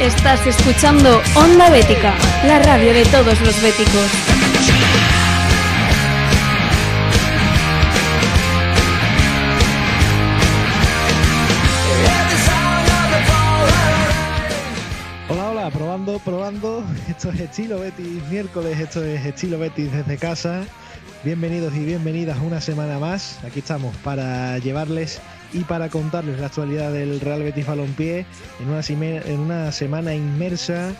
Estás escuchando Onda Bética, la radio de todos los béticos. Hola, hola, probando, probando. Esto es Estilo Betis miércoles, esto es Estilo Betis desde casa. Bienvenidos y bienvenidas una semana más. Aquí estamos para llevarles y para contarles la actualidad del Real Betis Balompié en una, semana inmersa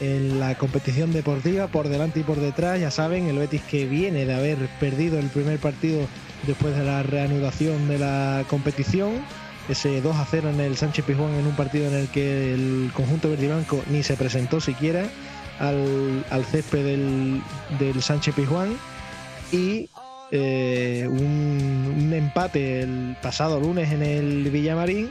en la competición deportiva por delante y por detrás. Ya saben, el Betis que viene de haber perdido el primer partido después de la reanudación de la competición. Ese 2 a 0 en el Sánchez Pizjuán en un partido en el que el conjunto verde y blanco ni se presentó siquiera al, al césped del, del Sánchez Pizjuán. Eh, un, empate el pasado lunes en el Villamarín,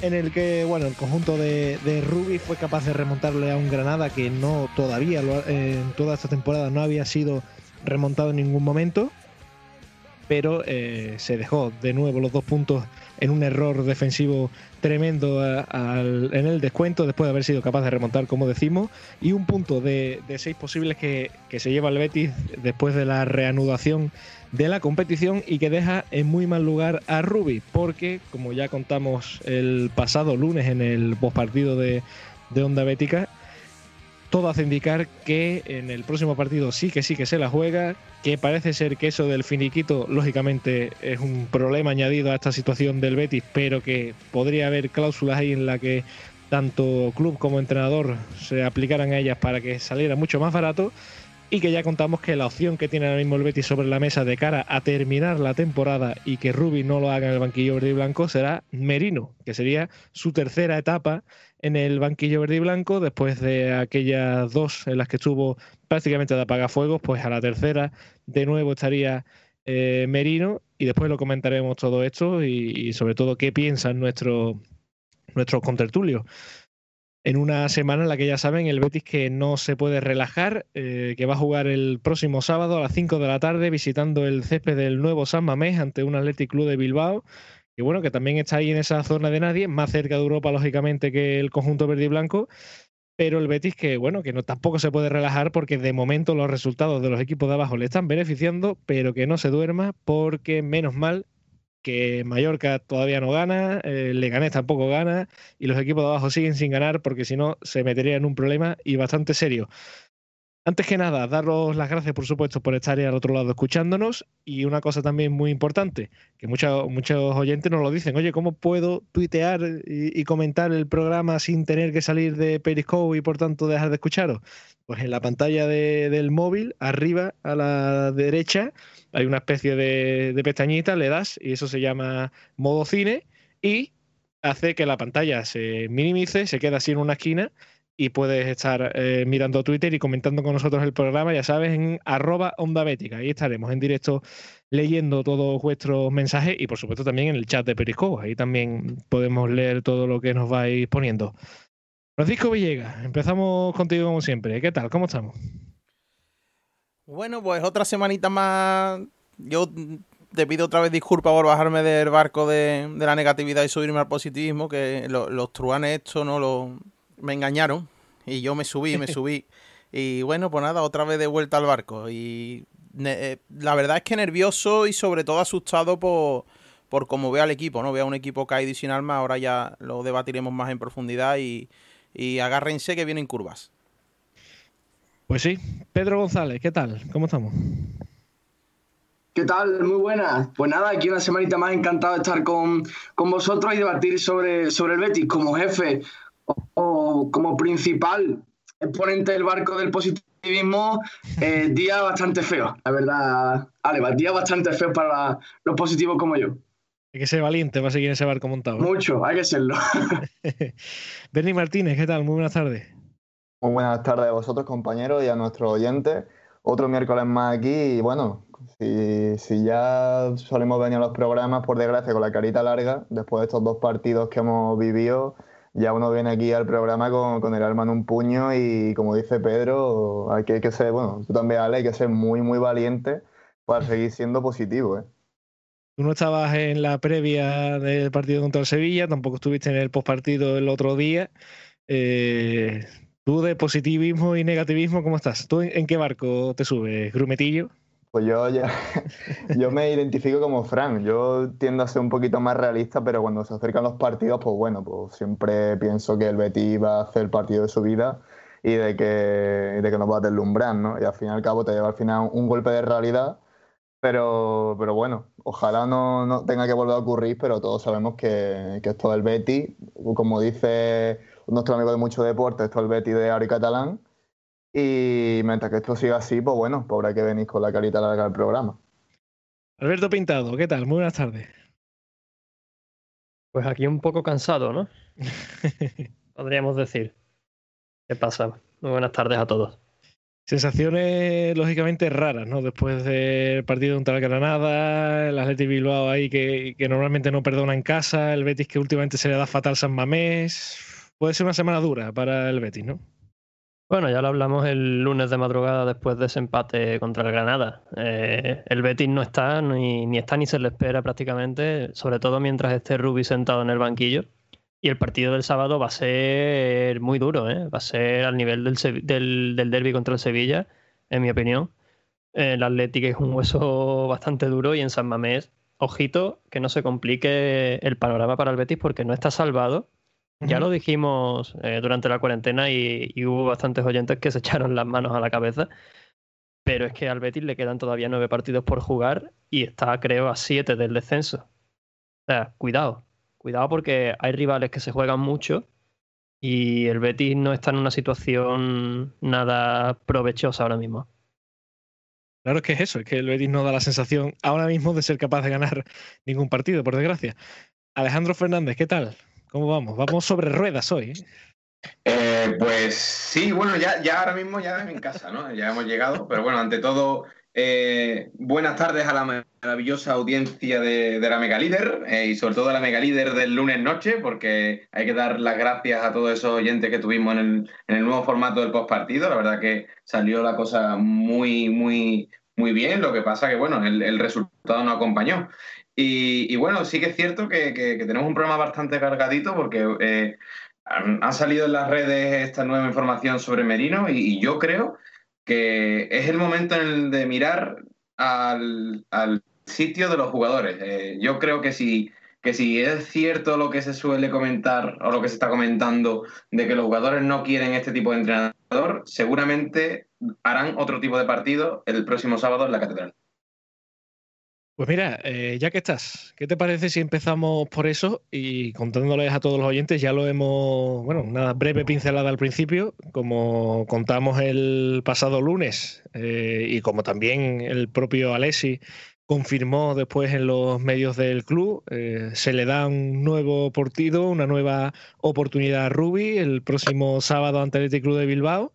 en el que bueno el conjunto de, de Rubi fue capaz de remontarle a un Granada que no todavía en toda esta temporada no había sido remontado en ningún momento, pero eh, se dejó de nuevo los dos puntos en un error defensivo tremendo en el descuento después de haber sido capaz de remontar, como decimos, y un punto de, seis posibles que, que, se lleva el Betis después de la reanudación de la competición y que deja en muy mal lugar a Rubi, porque como ya contamos el pasado lunes en el postpartido de, de Onda Bética, todo hace indicar que en el próximo partido sí que sí que se la juega, que parece ser que eso del finiquito lógicamente es un problema añadido a esta situación del Betis, pero que podría haber cláusulas ahí en la que tanto club como entrenador se aplicaran a ellas para que saliera mucho más barato y que ya contamos que la opción que tiene ahora mismo el Betis sobre la mesa de cara a terminar la temporada y que Rubi no lo haga en el banquillo verde y blanco será Merino, que sería su tercera etapa en el banquillo verde y blanco después de aquellas dos en las que estuvo prácticamente de apagafuegos, pues a la tercera de nuevo estaría eh, Merino y después lo comentaremos todo esto y, sobre todo qué piensan nuestros nuestros contertulios en una semana en la que ya saben el Betis que no se puede relajar, eh, que va a jugar el próximo sábado a las 5 de la tarde visitando el césped del nuevo San Mamés ante un Athletic Club de Bilbao, que bueno, que también está ahí en esa zona de nadie, más cerca de Europa lógicamente que el conjunto verde y blanco, pero el Betis que bueno, que no tampoco se puede relajar porque de momento los resultados de los equipos de abajo le están beneficiando, pero que no se duerma porque menos mal que Mallorca todavía no gana, eh, Leganés tampoco gana y los equipos de abajo siguen sin ganar porque si no se metería en un problema y bastante serio. Antes que nada, daros las gracias, por supuesto, por estar ahí al otro lado escuchándonos. Y una cosa también muy importante, que muchos, muchos oyentes nos lo dicen, oye, ¿cómo puedo tuitear y, comentar el programa sin tener que salir de Periscope y por tanto dejar de escucharos? Pues en la pantalla del móvil, arriba a la derecha, hay una especie de, de pestañita, le das y eso se llama modo cine y hace que la pantalla se minimice, se queda así en una esquina y puedes estar eh, mirando Twitter y comentando con nosotros el programa, ya sabes, en arroba onda. Ahí estaremos en directo leyendo todos vuestros mensajes y por supuesto también en el chat de Periscope. Ahí también podemos leer todo lo que nos vais poniendo. Francisco Villegas, empezamos contigo como siempre. ¿Qué tal? ¿Cómo estamos? Bueno, pues otra semanita más. Yo te pido otra vez disculpas por bajarme del barco de, la negatividad y subirme al positivismo, que los truanes esto no lo me engañaron y yo me subí, me subí. Y bueno, pues nada, otra vez de vuelta al barco. Y eh, la verdad es que nervioso y sobre todo asustado por, por cómo veo al equipo, ¿no? Veo a un equipo caído y sin alma, ahora ya lo debatiremos más en profundidad y, y agárrense que vienen curvas. Pues sí, Pedro González, ¿qué tal? ¿Cómo estamos? ¿Qué tal? Muy buenas. Pues nada, aquí una semanita más encantado de estar con, con vosotros y debatir sobre, sobre el Betis como jefe como principal exponente del barco del positivismo, eh, día bastante feo, la verdad, Ale, día bastante feo para los positivos como yo. Hay que ser valiente para seguir ese barco montado. Mucho, hay que serlo. Bernie Martínez, ¿qué tal? Muy buenas tardes. Muy buenas tardes a vosotros, compañeros, y a nuestros oyentes. Otro miércoles más aquí, y bueno, si, si ya solemos venir a los programas, por desgracia, con la carita larga, después de estos dos partidos que hemos vivido, ya uno viene aquí al programa con, el alma en un puño y como dice Pedro, hay que, que ser, bueno, tú también, Ale, hay que ser muy, muy valiente para seguir siendo positivo. ¿eh? Tú no estabas en la previa del partido contra el Sevilla, tampoco estuviste en el postpartido el otro día. Eh, tú de positivismo y negativismo, ¿cómo estás? ¿Tú en, qué barco te subes? ¿Grumetillo? Pues yo ya, yo me identifico como Frank. Yo tiendo a ser un poquito más realista, pero cuando se acercan los partidos, pues bueno, pues siempre pienso que el Betis va a hacer el partido de su vida y de que, de que nos va a deslumbrar, ¿no? Y al fin y al cabo te lleva al final un golpe de realidad pero, pero bueno, ojalá no, no, tenga que volver a ocurrir, pero todos sabemos que, que esto del Betis, como dice nuestro amigo de mucho deporte, esto es el Betis de Ari Catalán. Y mientras que esto siga así, pues bueno, pues habrá que venir con la carita larga del programa. Alberto Pintado, ¿qué tal? Muy buenas tardes. Pues aquí un poco cansado, ¿no? Podríamos decir. ¿Qué pasa? Muy buenas tardes a todos. Sensaciones lógicamente raras, ¿no? Después del partido contra el Granada, el Athletic Bilbao ahí que, que, normalmente no perdona en casa, el Betis que últimamente se le da fatal San Mamés. Puede ser una semana dura para el Betis, ¿no? Bueno, ya lo hablamos el lunes de madrugada después de ese empate contra el Granada. Eh, el Betis no está, ni, ni está ni se le espera prácticamente, sobre todo mientras esté Rubi sentado en el banquillo. Y el partido del sábado va a ser muy duro, ¿eh? va a ser al nivel del, del, del derby contra el Sevilla, en mi opinión. El Atlético es un hueso bastante duro y en San Mamés, ojito, que no se complique el panorama para el Betis porque no está salvado. Ya lo dijimos eh, durante la cuarentena y, y, hubo bastantes oyentes que se echaron las manos a la cabeza. Pero es que al Betis le quedan todavía nueve partidos por jugar y está, creo, a siete del descenso. O sea, cuidado. Cuidado porque hay rivales que se juegan mucho y el Betis no está en una situación nada provechosa ahora mismo. Claro que es eso, es que el Betis no da la sensación ahora mismo de ser capaz de ganar ningún partido, por desgracia. Alejandro Fernández, ¿qué tal? ¿Cómo vamos? Vamos sobre ruedas hoy. ¿eh? Eh, pues sí, bueno, ya, ya ahora mismo ya en casa, ¿no? Ya hemos llegado, pero bueno, ante todo, eh, buenas tardes a la maravillosa audiencia de, la Mega Líder y sobre todo a la Mega Líder del lunes noche, porque hay que dar las gracias a todos esos oyentes que tuvimos en el, nuevo formato del postpartido. La verdad que salió la cosa muy, muy, muy bien. Lo que pasa que, bueno, el, resultado no acompañó. Y, bueno, sí que es cierto que, tenemos un programa bastante cargadito porque eh, han, salido en las redes esta nueva información sobre Merino y yo creo que es el momento de mirar al, sitio de los jugadores. Eh, yo creo que si, que si es cierto lo que se suele comentar o lo que se está comentando de que los jugadores no quieren este tipo de entrenador, seguramente harán otro tipo de partido el próximo sábado en la Catedral. Pues mira, eh, ya que estás, ¿qué te parece si empezamos por eso y contándoles a todos los oyentes? Ya lo hemos, bueno, una breve pincelada al principio, como contamos el pasado lunes eh, y como también el propio Alessi confirmó después en los medios del club, eh, se le da un nuevo partido, una nueva oportunidad a Rubi el próximo sábado ante el Club de Bilbao.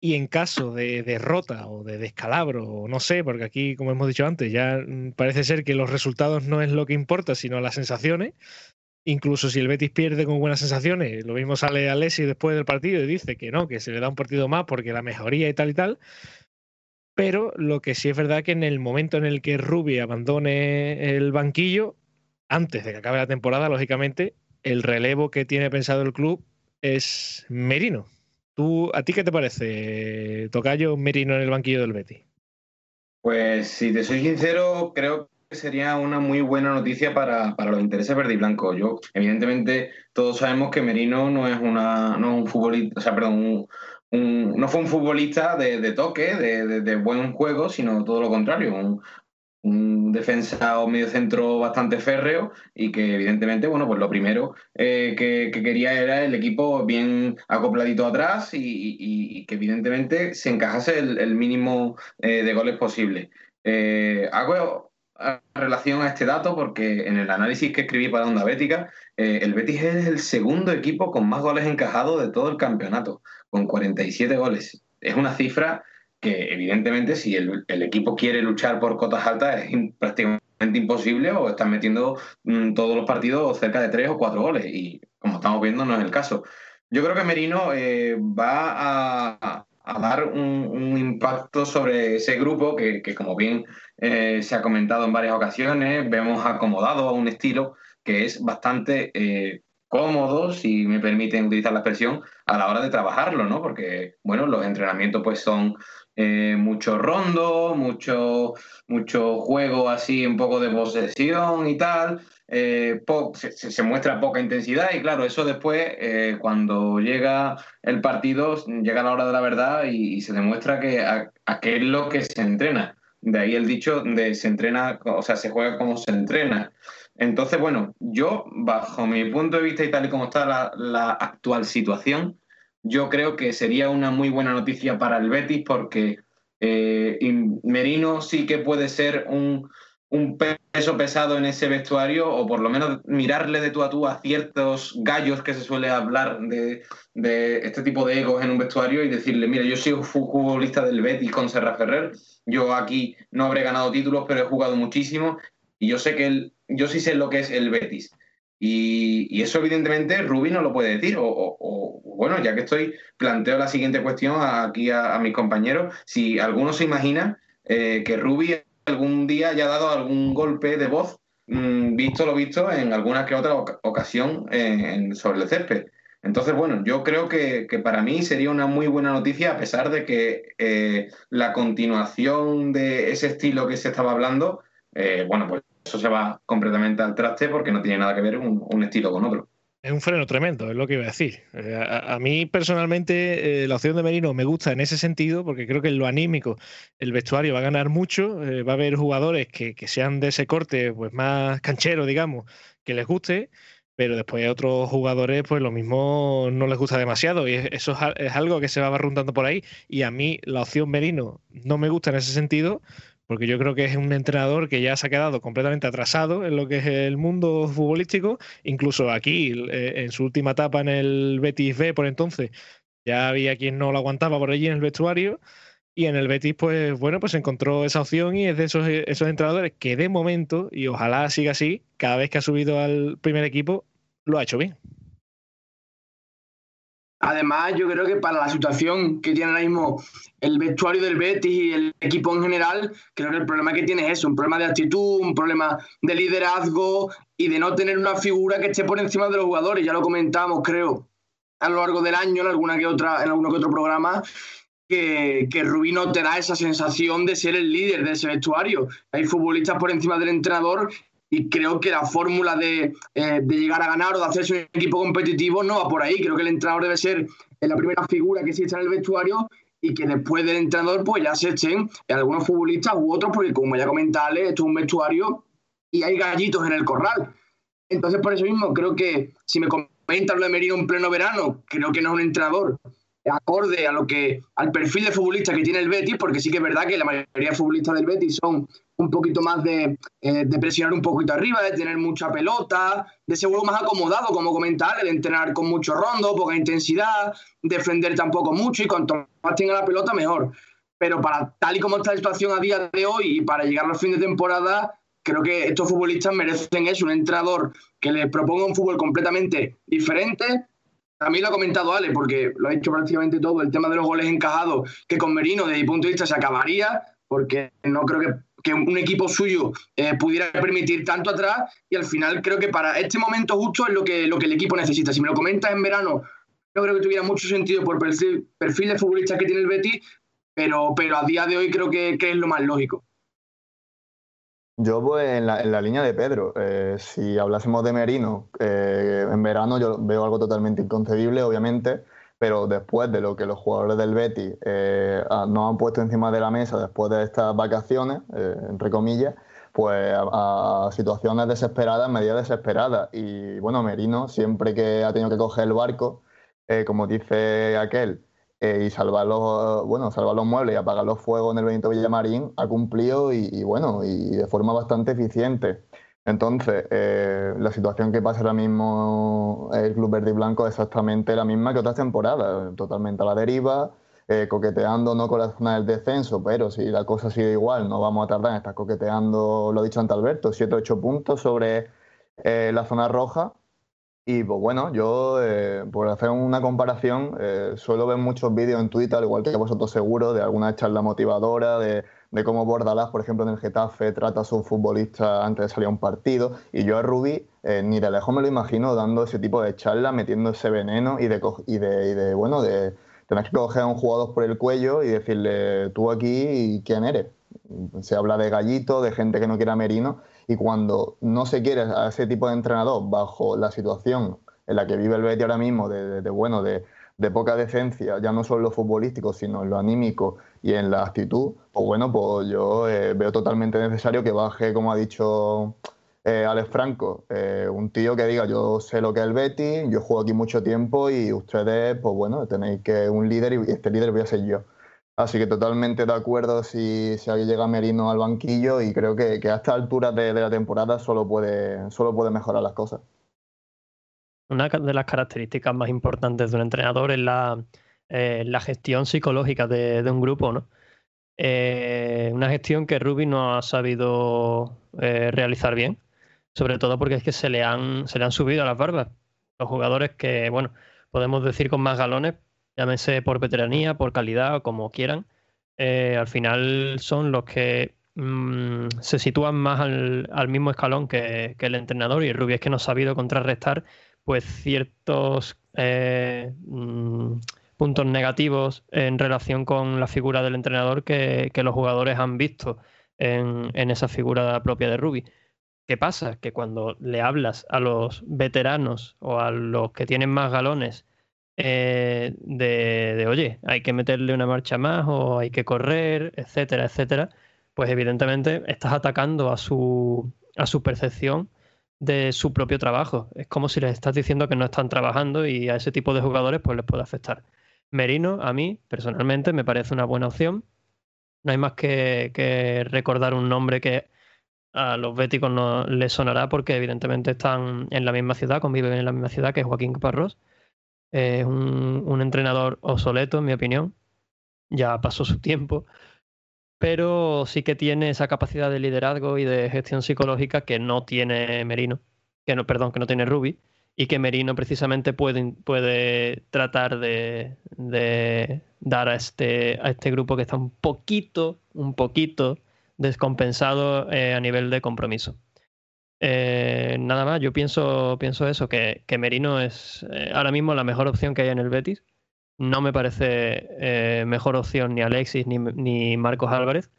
Y en caso de derrota o de descalabro, o no sé, porque aquí, como hemos dicho antes, ya mm, parece ser que los resultados no es lo que importa, sino las sensaciones. Incluso si el Betis pierde con buenas sensaciones, lo mismo sale Alessi después del partido y dice que no, que se le da un partido más porque la mejoría y tal y tal. Pero lo que sí es verdad que en el momento en el que Rubi abandone el banquillo, antes de que acabe la temporada, lógicamente, el relevo que tiene pensado el club es Merino. ¿A ti qué te parece, Tocayo Merino en el banquillo del Betty? Pues si te soy sincero, creo que sería una muy buena noticia para, los intereses verde y blanco. Yo, evidentemente, todos sabemos que Merino no es una, no un futbolista, o sea, perdón, no fue un futbolista de, toque, de, de, buen juego, sino todo lo contrario, un, un defensa o medio centro bastante férreo y que evidentemente, bueno, pues lo primero eh, que, quería era el equipo bien acopladito atrás y, que evidentemente se encajase el, mínimo eh, de goles posible. Eh, hago relación a este dato porque en el análisis que escribí para Onda Bética, el Betis es el segundo equipo con más goles encajados de todo el campeonato, con 47 goles. Es una cifra que evidentemente si el, equipo quiere luchar por cotas altas es prácticamente imposible o están metiendo mm, todos los partidos cerca de tres o cuatro goles y como estamos viendo no es el caso. Yo creo que Merino eh, va a, dar un, impacto sobre ese grupo que, como bien eh, se ha comentado en varias ocasiones, vemos acomodado a un estilo que es bastante eh, cómodos, si me permiten utilizar la expresión, a la hora de trabajarlo, ¿no? Porque, bueno, los entrenamientos pues son eh, mucho rondo, mucho, mucho juego así, un poco de posesión y tal, eh, se, muestra poca intensidad y claro, eso después, eh, cuando llega el partido, llega la hora de la verdad y, se demuestra que a, qué es lo que se entrena. De ahí el dicho de se entrena, o sea, se juega como se entrena. Entonces, bueno, yo, bajo mi punto de vista y tal y como está la, actual situación, yo creo que sería una muy buena noticia para el Betis porque eh, Merino sí que puede ser un, peso pesado en ese vestuario o por lo menos mirarle de tú a tú a ciertos gallos que se suele hablar de, este tipo de egos en un vestuario y decirle, mira, yo soy futbolista del Betis con Serra Ferrer, yo aquí no habré ganado títulos, pero he jugado muchísimo y yo sé que él, yo sí sé lo que es el Betis. Y, eso evidentemente Rubi no lo puede decir. O, bueno, ya que estoy, planteo la siguiente cuestión aquí a, mis compañeros. Si alguno se imagina eh, que Rubi algún día haya dado algún golpe de voz, mm, visto lo visto en alguna que otra ocasión sobre el césped. Entonces, bueno, yo creo que, para mí sería una muy buena noticia, a pesar de que eh, la continuación de ese estilo que se estaba hablando, eh, bueno, pues eso se va completamente al traste porque no tiene nada que ver un, estilo con otro. Es un freno tremendo, es lo que iba a decir. Eh, a, mí personalmente la opción de Merino me gusta en ese sentido porque creo que en lo anímico el vestuario va a ganar mucho, va a haber jugadores que, sean de ese corte pues más canchero, digamos, que les guste pero después a otros jugadores pues lo mismo no les gusta demasiado y eso es, algo que se va barruntando por ahí y a mí la opción Merino no me gusta en ese sentido porque yo creo que es un entrenador que ya se ha quedado completamente atrasado en lo que es el mundo futbolístico, incluso aquí eh, en su última etapa en el Betis B por entonces ya había quien no lo aguantaba por allí en el vestuario y en el Betis, pues bueno, pues encontró esa opción y es de esos, esos entrenadores que de momento, y ojalá siga así, cada vez que ha subido al primer equipo, lo ha hecho bien. Además, yo creo que para la situación que tiene ahora mismo el vestuario del Betis y el equipo en general, creo que el problema que tiene es eso, un problema de actitud, un problema de liderazgo y de no tener una figura que esté por encima de los jugadores. Ya lo comentamos, creo, a lo largo del año en alguna que otra, en alguno que otro programa, que, Rubí no te da esa sensación de ser el líder de ese vestuario. Hay futbolistas por encima del entrenador y creo que la fórmula de, eh, llegar a ganar o de hacerse un equipo competitivo no va por ahí. Creo que el entrenador debe ser la primera figura que existe en el vestuario y que después del entrenador pues ya se echen algunos futbolistas u otros, porque como ya comentaba, esto es un vestuario y hay gallitos en el corral. Entonces, por eso mismo, creo que si me comentan lo de Merino en pleno verano, creo que no es un entrenador acorde a lo que al perfil de futbolista que tiene el Betis, porque sí que es verdad que la mayoría de futbolistas del Betis son un poquito más de, eh, presionar un poquito arriba, de tener mucha pelota, de ser más acomodado, como comentar, de entrenar con mucho rondo, poca intensidad, defender tampoco mucho y cuanto más tenga la pelota, mejor. Pero para tal y como está la situación a día de hoy y para llegar al fin de temporada, creo que estos futbolistas merecen eso, un entrenador que les proponga un fútbol completamente diferente, mí lo ha comentado Ale, porque lo ha dicho prácticamente todo, el tema de los goles encajados, que con Merino, desde mi punto de vista, se acabaría, porque no creo que, que un equipo suyo eh, pudiera permitir tanto atrás, y al final creo que para este momento justo es lo que, lo que el equipo necesita. Si me lo comentas en verano, no creo que tuviera mucho sentido por perfil, perfil de futbolista que tiene el Betis, pero, pero a día de hoy creo que, que es lo más lógico. Yo pues en la, en la línea de Pedro, eh, si hablásemos de Merino, eh, en verano yo veo algo totalmente inconcebible, obviamente, pero después de lo que los jugadores del Betis eh, nos han puesto encima de la mesa después de estas vacaciones, entre comillas, pues a, situaciones desesperadas, medidas desesperadas. Y bueno, Merino siempre que ha tenido que coger el barco, como dice aquel, eh, y salvar los, bueno, salvar los muebles y apagar los fuegos en el Benito Villamarín ha cumplido y, bueno, y de forma bastante eficiente. Entonces, eh, la situación que pasa ahora mismo el Club Verde y Blanco es exactamente la misma que otras temporadas, totalmente a la deriva, eh, coqueteando no con la zona del descenso, pero si la cosa sigue igual, no vamos a tardar en estar coqueteando, lo ha dicho ante Alberto, 7-8 puntos sobre la zona roja Y pues bueno, yo eh, por hacer una comparación, eh, suelo ver muchos vídeos en Twitter, al igual que vosotros seguro, de alguna charla motivadora, de, de cómo Bordalás, por ejemplo, en el Getafe trata a su futbolista antes de salir a un partido. Y yo a Rubí eh, ni de lejos me lo imagino dando ese tipo de charla, metiendo ese veneno y de, y de, y de bueno, de tener que coger a un jugador por el cuello y decirle, tú aquí, ¿quién eres? Se habla de gallito, de gente que no quiere a Merino y cuando no se quiere a ese tipo de entrenador bajo la situación en la que vive el Betis ahora mismo, de, bueno, de, poca decencia, ya no solo en lo futbolístico, sino en lo anímico y en la actitud, pues bueno, pues yo eh, veo totalmente necesario que baje, como ha dicho eh, Alex Franco, eh, un tío que diga yo sé lo que es el Betis, yo juego aquí mucho tiempo y ustedes, pues bueno, tenéis que un líder y este líder voy a ser yo. Así que totalmente de acuerdo si, si llega Merino al banquillo y creo que, a esta altura de, la temporada solo puede, solo puede mejorar las cosas. Una de las características más importantes de un entrenador es la, eh, la gestión psicológica de, un grupo, ¿no? Eh, una gestión que Ruby no ha sabido eh, realizar bien, sobre todo porque es que se le han, se le han subido a las barbas. Los jugadores que, bueno, podemos decir con más galones, llámese por veteranía, por calidad o como quieran, eh, al final son los que mm, se sitúan más al, mismo escalón que, el entrenador y el es que no ha sabido contrarrestar pues ciertos eh, mm, puntos negativos en relación con la figura del entrenador que, los jugadores han visto en, en, esa figura propia de Rubi. ¿Qué pasa? Que cuando le hablas a los veteranos o a los que tienen más galones eh, de, oye, hay que meterle una marcha más o hay que correr, etcétera, etcétera, pues evidentemente estás atacando a su, a su percepción de su propio trabajo. Es como si les estás diciendo que no están trabajando y a ese tipo de jugadores pues les puede afectar. Merino, a mí, personalmente, me parece una buena opción. No hay más que, que recordar un nombre que a los béticos no les sonará porque evidentemente están en la misma ciudad, conviven en la misma ciudad que Joaquín Parros es un, entrenador obsoleto, en mi opinión. Ya pasó su tiempo. Pero sí que tiene esa capacidad de liderazgo y de gestión psicológica que no tiene Merino. Que no, perdón, que no tiene Ruby. Y que Merino precisamente puede, puede tratar de, dar a este, a este grupo que está un poquito, un poquito descompensado eh, a nivel de compromiso. Eh, nada más, yo pienso, pienso eso, que, Merino es eh, ahora mismo la mejor opción que hay en el Betis. No me parece eh, mejor opción ni Alexis ni, Marcos Álvarez.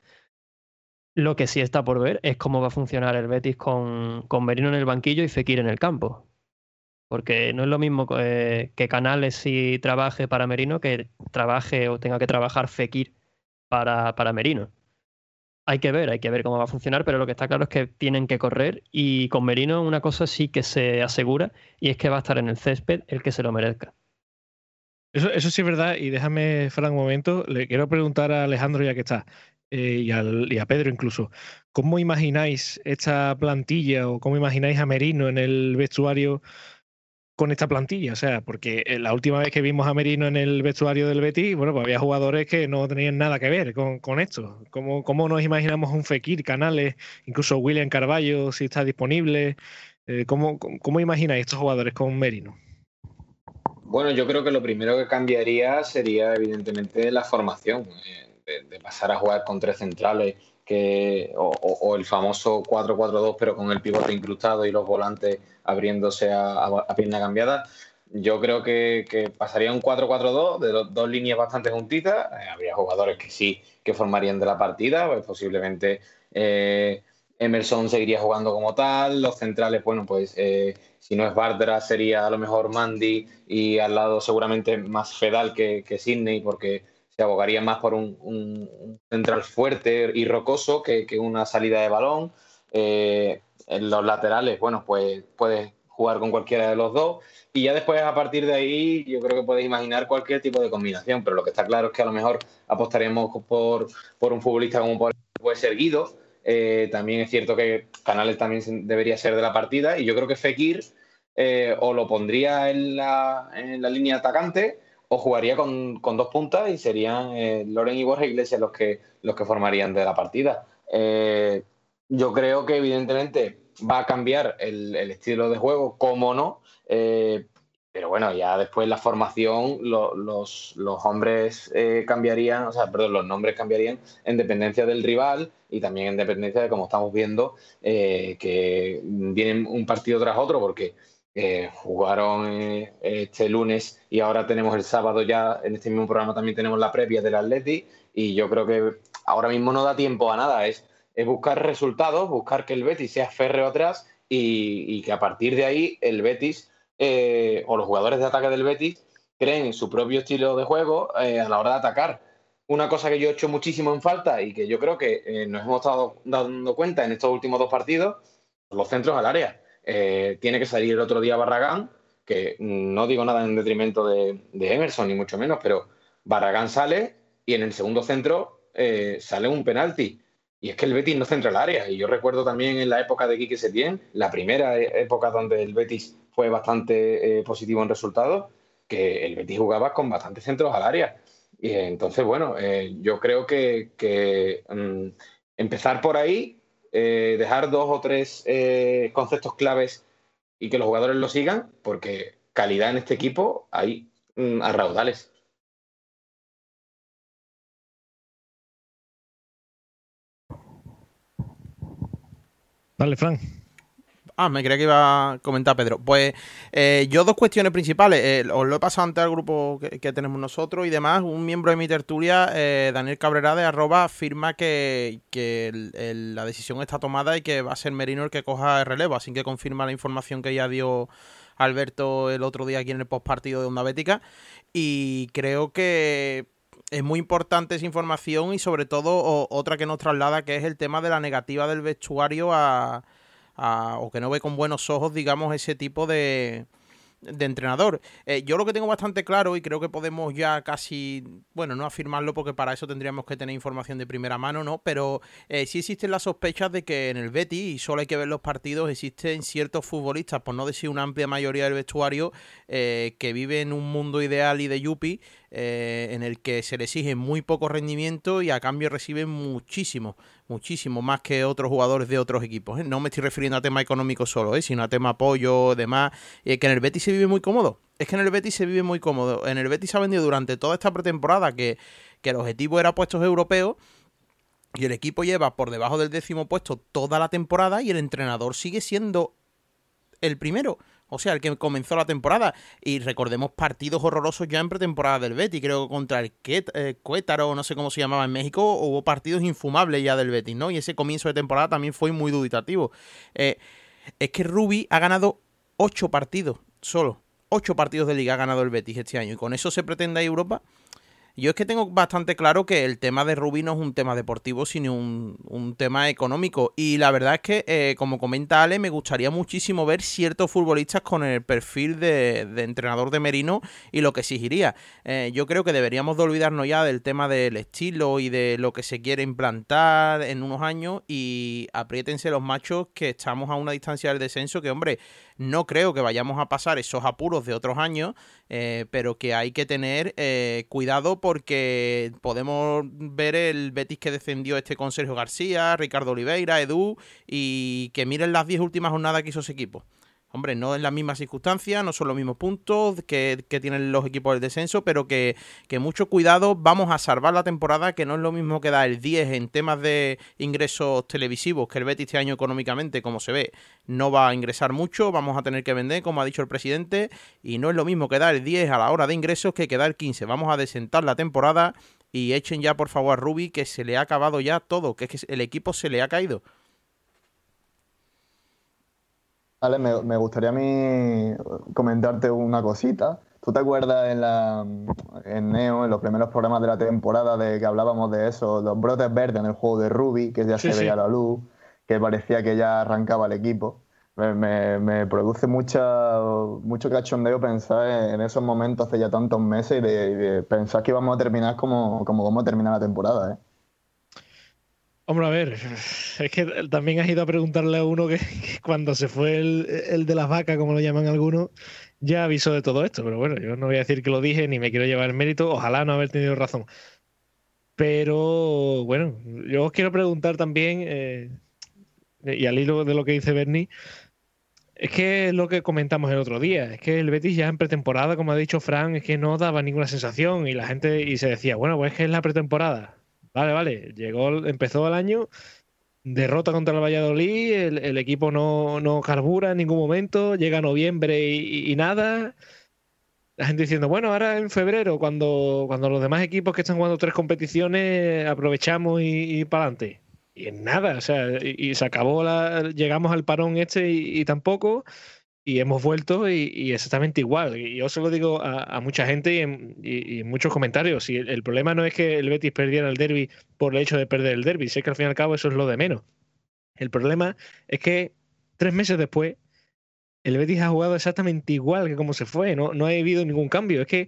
Lo que sí está por ver es cómo va a funcionar el Betis con, con Merino en el banquillo y Fekir en el campo. Porque no es lo mismo que Canales si trabaje para Merino que trabaje o tenga que trabajar Fekir para, para Merino hay que ver, hay que ver cómo va a funcionar, pero lo que está claro es que tienen que correr y con Merino una cosa sí que se asegura y es que va a estar en el césped el que se lo merezca. Eso, eso sí es verdad y déjame, Fran, un momento, le quiero preguntar a Alejandro ya que está eh, y, y a Pedro incluso, ¿cómo imagináis esta plantilla o cómo imagináis a Merino en el vestuario? Con esta plantilla. O sea, porque eh, la última vez que vimos a Merino en el vestuario del Betis, bueno, pues había jugadores que no tenían nada que ver con, esto. ¿Cómo, ¿Cómo, nos imaginamos un Fekir, Canales, incluso William Carballo, si está disponible? Eh, ¿cómo, ¿Cómo imagináis estos jugadores con Merino? Bueno, yo creo que lo primero que cambiaría sería evidentemente la formación, eh, de, pasar a jugar con tres centrales que, o, el famoso 4-4-2 pero con el pivote incrustado y los volantes abriéndose a, pierna cambiada. Yo creo que, pasaría un 4-4-2 de dos líneas bastante juntitas. Eh, habría jugadores que sí que formarían de la partida, pues posiblemente eh, Emerson seguiría jugando como tal. Los centrales, bueno, pues eh, si no es Bardra sería a lo mejor Mandy y al lado seguramente más Fedal que, que Sidney porque se abogaría más por un, central fuerte y rocoso que, una salida de balón. Eh, en los laterales, bueno, pues puedes jugar con cualquiera de los dos. Y ya después, a partir de ahí, yo creo que puedes imaginar cualquier tipo de combinación. Pero lo que está claro es que a lo mejor apostaríamos por, por un futbolista como puede ser Guido. Eh, también es cierto que Canales también debería ser de la partida. Y yo creo que Fekir eh, o lo pondría en la, en la línea atacante o jugaría con, dos puntas y serían eh, Loren y Borja Iglesias los que, los que formarían de la partida. Eh, yo creo que evidentemente va a cambiar el, estilo de juego, cómo no. Eh, pero bueno, ya después la formación, los, hombres eh, cambiarían, o sea, perdón, los nombres cambiarían en dependencia del rival y también en dependencia de, como estamos viendo, que vienen un partido tras otro, porque jugaron este lunes y ahora tenemos el sábado ya, en este mismo programa también tenemos la previa del Atleti y yo creo que ahora mismo no da tiempo a nada, es es buscar resultados, buscar que el Betis sea férreo atrás y, que a partir de ahí el Betis eh, o los jugadores de ataque del Betis creen su propio estilo de juego eh, a la hora de atacar. Una cosa que yo he hecho muchísimo en falta y que yo creo que eh, nos hemos estado dando cuenta en estos últimos dos partidos, los centros al área. Tiene que salir el otro día Barragán, que no digo nada en detrimento de, Emerson, ni mucho menos, pero Barragán sale y en el segundo centro sale un penalti. Y es que el Betis no centra el área. Y yo recuerdo también en la época de Quique Setién, la primera época donde el Betis fue bastante eh, positivo en resultados, que el Betis jugaba con bastantes centros al área. Y entonces, bueno, eh, yo creo que, mm, empezar por ahí, eh, dejar dos o tres conceptos claves y que los jugadores lo sigan, porque calidad en este equipo hay mm, a raudales. Dale, Frank. Ah, me creía que iba a comentar Pedro. Pues eh, yo dos cuestiones principales. Eh, os lo he pasado antes al grupo que, tenemos nosotros y demás. Un miembro de mi tertulia, eh, Daniel Cabrera de arroba, afirma que, la decisión está tomada y que va a ser Merino el que coja el relevo. Así que confirma la información que ya dio Alberto el otro día aquí en el postpartido de Onda Bética. Y creo que es muy importante esa información y sobre todo otra que nos traslada que es el tema de la negativa del vestuario a, o que no ve con buenos ojos digamos ese tipo de, de entrenador. Eh, yo lo que tengo bastante claro y creo que podemos ya casi, bueno, no afirmarlo porque para eso tendríamos que tener información de primera mano, ¿no? Pero eh, sí existen las sospechas de que en el Betis, y solo hay que ver los partidos, existen ciertos futbolistas, por no decir una amplia mayoría del vestuario, eh, que viven en un mundo ideal y de yuppie, en el que se le exige muy poco rendimiento y a cambio reciben muchísimo muchísimo más que otros jugadores de otros equipos. ¿eh? No me estoy refiriendo a tema económico solo, ¿eh? sino a tema apoyo, demás. Y que en el Betis se vive muy cómodo. Es que en el Betis se vive muy cómodo. En el Betis se ha vendido durante toda esta pretemporada que, que el objetivo era puestos europeos. Y el equipo lleva por debajo del décimo puesto toda la temporada y el entrenador sigue siendo el primero. O sea, el que comenzó la temporada. Y recordemos partidos horrorosos ya en pretemporada del Betis. Creo que contra el eh, Cuétaro, no sé cómo se llamaba en México, hubo partidos infumables ya del Betis, ¿no? Y ese comienzo de temporada también fue muy duditativo. Eh, es que Rubi ha ganado ocho partidos solo. Ocho partidos de liga ha ganado el Betis este año. Y con eso se pretende a Europa. Yo es que tengo bastante claro que el tema de Rubí no es un tema deportivo, sino un, tema económico. Y la verdad es que, eh, como comenta Ale, me gustaría muchísimo ver ciertos futbolistas con el perfil de, entrenador de Merino y lo que exigiría. Eh, yo creo que deberíamos de olvidarnos ya del tema del estilo y de lo que se quiere implantar en unos años y apriétense los machos que estamos a una distancia del descenso que, hombre, no creo que vayamos a pasar esos apuros de otros años, eh, pero que hay que tener eh, cuidado porque podemos ver el Betis que descendió este con Sergio García, Ricardo Oliveira, Edu, y que miren las 10 últimas jornadas que hizo ese equipo. Hombre, no en las mismas circunstancias, no son los mismos puntos que, tienen los equipos del descenso, pero que, mucho cuidado, vamos a salvar la temporada, que no es lo mismo que dar el 10 en temas de ingresos televisivos, que el Betis este año económicamente, como se ve, no va a ingresar mucho, vamos a tener que vender, como ha dicho el presidente, y no es lo mismo que dar el 10 a la hora de ingresos que quedar el 15. Vamos a desentar la temporada y echen ya por favor a Rubi que se le ha acabado ya todo, que es que el equipo se le ha caído. Vale, me, gustaría a mí comentarte una cosita. ¿Tú te acuerdas en, la, en Neo, en los primeros programas de la temporada, de que hablábamos de eso, los brotes verdes en el juego de Ruby, que ya se veía la luz, que parecía que ya arrancaba el equipo? Me, produce mucha, mucho cachondeo pensar en esos momentos hace ya tantos meses y de, pensar que íbamos a terminar como, como vamos a terminar la temporada. ¿eh? Hombre, a ver, es que también has ido a preguntarle a uno que, cuando se fue el, de las vacas, como lo llaman algunos, ya avisó de todo esto. Pero bueno, yo no voy a decir que lo dije ni me quiero llevar el mérito. Ojalá no haber tenido razón. Pero bueno, yo os quiero preguntar también, eh, y al hilo de lo que dice Bernie, es que es lo que comentamos el otro día, es que el Betis ya en pretemporada, como ha dicho Fran, es que no daba ninguna sensación y la gente y se decía, bueno, pues es que es la pretemporada. Vale, vale, llegó, empezó el año, derrota contra el Valladolid, el, equipo no, no, carbura en ningún momento, llega noviembre y, nada. La gente diciendo, bueno, ahora en febrero, cuando, cuando los demás equipos que están jugando tres competiciones, aprovechamos y, y para adelante. Y en nada, o sea, y, se acabó, la, llegamos al parón este y tampoco y hemos vuelto y, exactamente igual. Y yo se lo digo a, mucha gente y en, muchos comentarios. Y el, problema no es que el Betis perdiera el derby por el hecho de perder el derby. Sé que al fin y al cabo eso es lo de menos. El problema es que tres meses después el Betis ha jugado exactamente igual que como se fue. No, no ha habido ningún cambio. Es que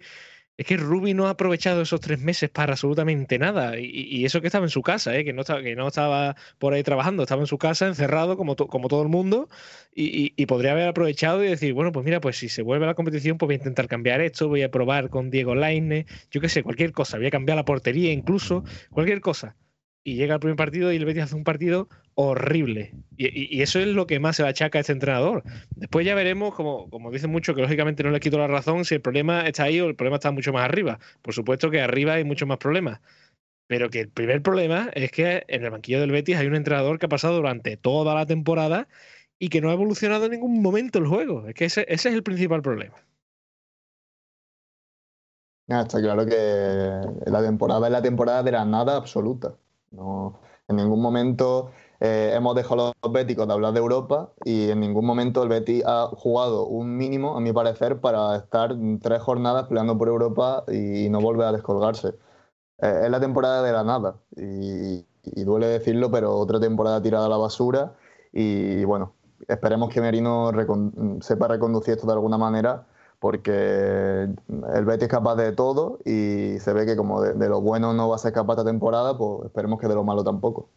es que Ruby no ha aprovechado esos tres meses para absolutamente nada. Y, eso que estaba en su casa, ¿eh? que, no estaba, que no estaba por ahí trabajando, estaba en su casa, encerrado como, todo el mundo. Y, podría haber aprovechado y decir, bueno, pues mira, pues si se vuelve a la competición, pues voy a intentar cambiar esto, voy a probar con Diego Laine, yo qué sé, cualquier cosa, voy a cambiar la portería incluso, cualquier cosa y llega el primer partido y el Betis hace un partido horrible. Y, eso es lo que más se achaca a este entrenador. Después ya veremos, como, como dicen mucho, que lógicamente no le quito la razón si el problema está ahí o el problema está mucho más arriba. Por supuesto que arriba hay muchos más problemas. Pero que el primer problema es que en el banquillo del Betis hay un entrenador que ha pasado durante toda la temporada y que no ha evolucionado en ningún momento el juego. Es que ese, ese es el principal problema. está claro que la temporada es la temporada de la nada absoluta. No, en ningún momento eh, hemos dejado los béticos de hablar de Europa y en ningún momento el Betis ha jugado un mínimo, a mi parecer, para estar tres jornadas peleando por Europa y no volver a descolgarse. Eh, es la temporada de la nada y, duele decirlo, pero otra temporada tirada a la basura y bueno, esperemos que Merino sepa reconducir esto de alguna manera porque el Betis es capaz de todo y se ve que como de, lo bueno no va a ser capaz esta temporada, pues esperemos que de lo malo tampoco.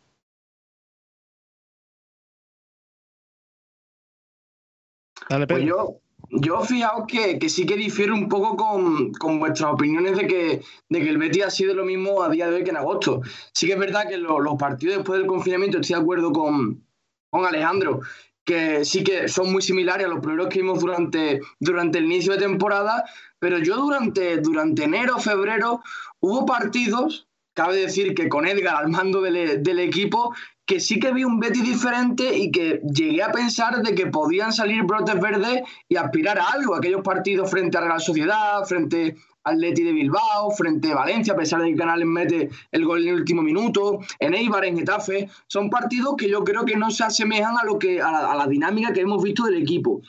Pues yo, yo fijaos que, que, sí que difiero un poco con, con vuestras opiniones de que, de que el Betis ha sido lo mismo a día de hoy que en agosto. Sí que es verdad que los partidos después del confinamiento, estoy de acuerdo con, con Alejandro, que sí que son muy similares a los primeros que vimos durante, durante el inicio de temporada, pero yo durante, durante enero, febrero, hubo partidos, cabe decir que con Edgar al mando del, equipo, que sí que vi un Betty diferente y que llegué a pensar de que podían salir brotes verdes y aspirar a algo, aquellos partidos frente a Real Sociedad, frente Atleti de Bilbao, frente a Valencia, a pesar de que Canales mete el gol en el último minuto, en Eibar, en Getafe, son partidos que yo creo que no se asemejan a, lo que, a la, dinámica que hemos visto del equipo.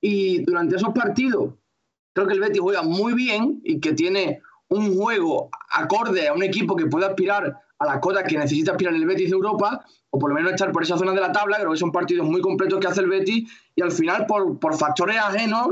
Y durante esos partidos, creo que el Betis juega muy bien y que tiene un juego acorde a un equipo que puede aspirar a la cota que necesita aspirar el Betis de Europa, o por lo menos estar por esa zona de la tabla, creo que son partidos muy completos que hace el Betis, y al final por, por factores ajenos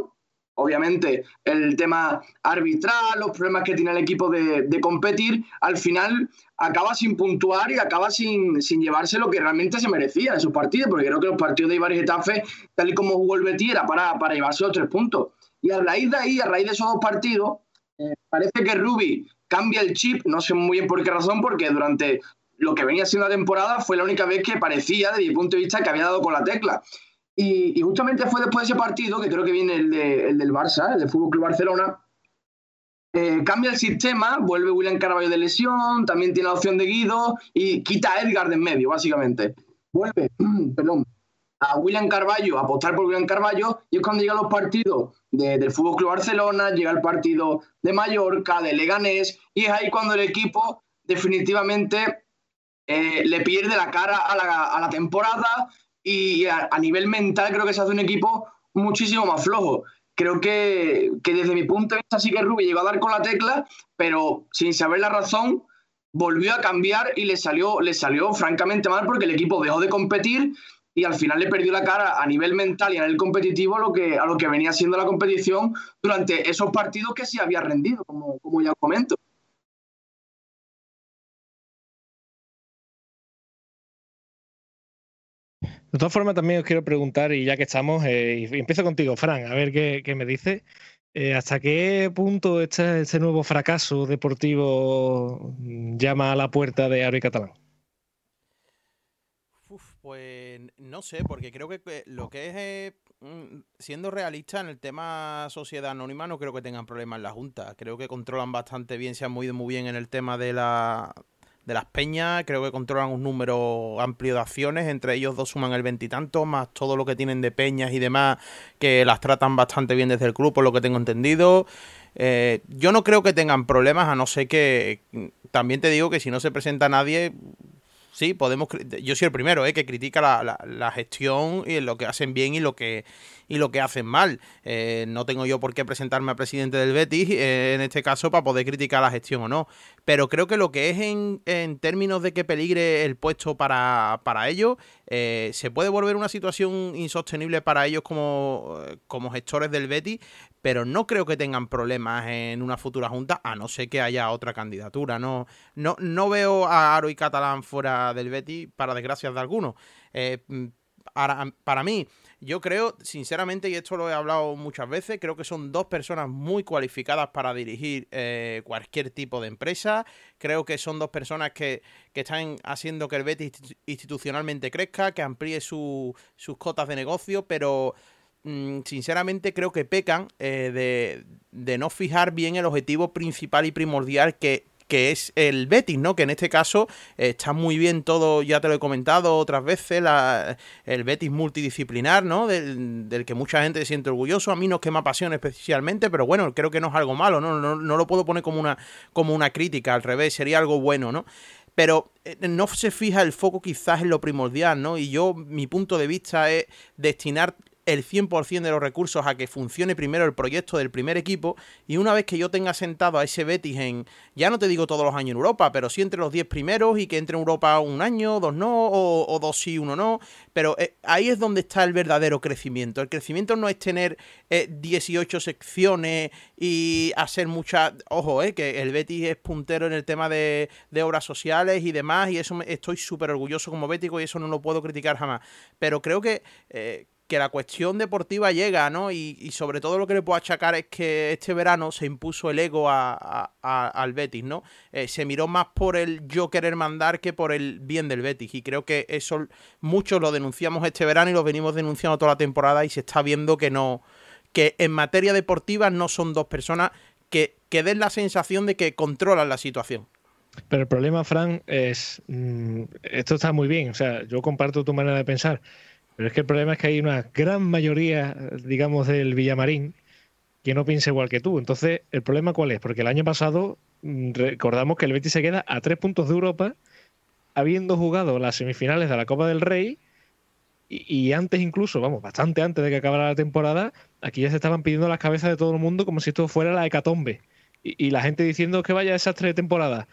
obviamente el tema arbitral, los problemas que tiene el equipo de, competir, al final acaba sin puntuar y acaba sin, sin, llevarse lo que realmente se merecía en esos partidos, porque creo que los partidos de Ibar y tal y como jugó el Betis, era para, para llevarse los tres puntos. Y a raíz de ahí, a raíz de esos dos partidos, eh, parece que Rubi cambia el chip, no sé muy bien por qué razón, porque durante lo que venía siendo la temporada fue la única vez que parecía, desde mi punto de vista, que había dado con la tecla. Y, justamente fue después de ese partido, que creo que viene el, del Barça, el del Fútbol Club Barcelona, eh, cambia el sistema, vuelve William Carballo de lesión, también tiene la opción de Guido y quita a Edgar de en medio, básicamente. Vuelve, perdón, a William Carballo, a apostar por William Carballo, y es cuando llegan los partidos del Fútbol Club Barcelona, llega el partido de Mallorca, de Leganés, y es ahí cuando el equipo definitivamente eh, le pierde la cara a la temporada y a, nivel mental creo que se hace un equipo muchísimo más flojo. Creo que, desde mi punto de vista sí que Rubi llegó a dar con la tecla, pero sin saber la razón volvió a cambiar y le salió, le salió francamente mal porque el equipo dejó de competir y al final le perdió la cara a nivel mental y a nivel competitivo a lo que, a lo que venía siendo la competición durante esos partidos que sí había rendido, como, como ya comento. De todas formas, también os quiero preguntar, y ya que estamos, eh, y empiezo contigo, Fran, a ver qué, me dice. Eh, ¿Hasta qué punto este, este, nuevo fracaso deportivo llama a la puerta de Ari Catalán? Pues no sé, porque creo que lo que es, eh, mm, siendo realista en el tema sociedad anónima, no creo que tengan problemas en la Junta. Creo que controlan bastante bien, se han movido muy bien en el tema de la de las peñas, creo que controlan un número amplio de acciones, entre ellos dos suman el veintitanto, más todo lo que tienen de peñas y demás, que las tratan bastante bien desde el club, por lo que tengo entendido. Eh, yo no creo que tengan problemas, a no ser que también te digo que si no se presenta nadie, sí, podemos. Yo soy el primero, eh, que critica la, la, gestión y lo que hacen bien y lo que y lo que hacen mal. Eh, no tengo yo por qué presentarme a presidente del Betis eh, en este caso para poder criticar la gestión o no. Pero creo que lo que es en, en términos de que peligre el puesto para, para ellos, eh, se puede volver una situación insostenible para ellos como, como gestores del Betis, pero no creo que tengan problemas en una futura junta, a no ser que haya otra candidatura. No, no, no veo a Aro y Catalán fuera del Betis, para desgracia de algunos. para mí, yo creo, sinceramente, y esto lo he hablado muchas veces, creo que son dos personas muy cualificadas para dirigir eh, cualquier tipo de empresa. Creo que son dos personas que, están haciendo que el Betis institucionalmente crezca, que amplíe sus cotas de negocio, pero mm, sinceramente creo que pecan eh, de, de no fijar bien el objetivo principal y primordial que que es el Betis, ¿no? Que en este caso eh, está muy bien todo, ya te lo he comentado otras veces, el Betis multidisciplinar, ¿no? Del, que mucha gente se siente orgulloso. A mí no es que me apasione especialmente, pero bueno, creo que no es algo malo, ¿no? No, lo puedo poner como una, como una crítica, al revés, sería algo bueno, ¿no? pero eh, no se fija el foco quizás en lo primordial, ¿no? Y yo, mi punto de vista es destinar el 100% de los recursos a que funcione primero el proyecto del primer equipo. Y una vez que yo tenga sentado a ese Betis en, ya no te digo todos los años en Europa, pero sí entre los 10 primeros y que entre en Europa un año, dos no, o, dos sí, uno no, pero eh, ahí es donde está el verdadero crecimiento. El crecimiento no es tener 18 eh, secciones y hacer muchas, ojo, eh, que el Betis es puntero en el tema de, obras sociales y demás y eso estoy súper orgulloso como bético y eso no lo puedo criticar jamás, pero creo que que la cuestión deportiva llega, ¿no? Y, sobre todo lo que le puedo achacar es que este verano se impuso el ego al Betis, ¿no? Eh, se miró más por el yo querer mandar que por el bien del Betis. Y creo que eso muchos lo denunciamos este verano y lo venimos denunciando toda la temporada y se está viendo que no. que en materia deportiva no son dos personas que, que den la sensación de que controlan la situación. Pero el problema, Fran, es. Mm, esto está muy bien. O sea, yo comparto tu manera de pensar pero es que el problema es que hay una gran mayoría, digamos, del Villamarín que no piensa igual que tú. Entonces, ¿el problema cuál es? Porque el año pasado mm, recordamos que el Betis se queda a tres puntos de Europa, habiendo jugado las semifinales de la Copa del Rey, y, antes incluso, vamos, bastante antes de que acabara la temporada, aquí ya se estaban pidiendo las cabezas de todo el mundo como si esto fuera la hecatombe. Y, la gente diciendo que vaya desastre de temporada.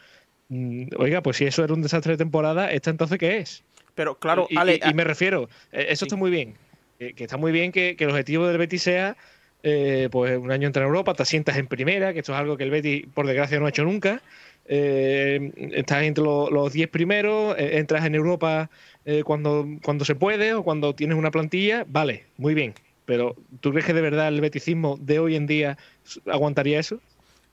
Mm, oiga, pues si eso era un desastre de temporada, ¿esta entonces qué es? Pero claro, y, y, me refiero, eh, eso está muy bien. Que, está muy bien que, el objetivo del Betis sea eh, pues un año entrar en Europa, te sientas en primera, que esto es algo que el Betis, por desgracia, no ha hecho nunca. Eh, estás entre los 10 primeros, entras en Europa cuando, cuando se puede o cuando tienes una plantilla, vale, muy bien. Pero ¿tú crees que de verdad el beticismo de hoy en día aguantaría eso?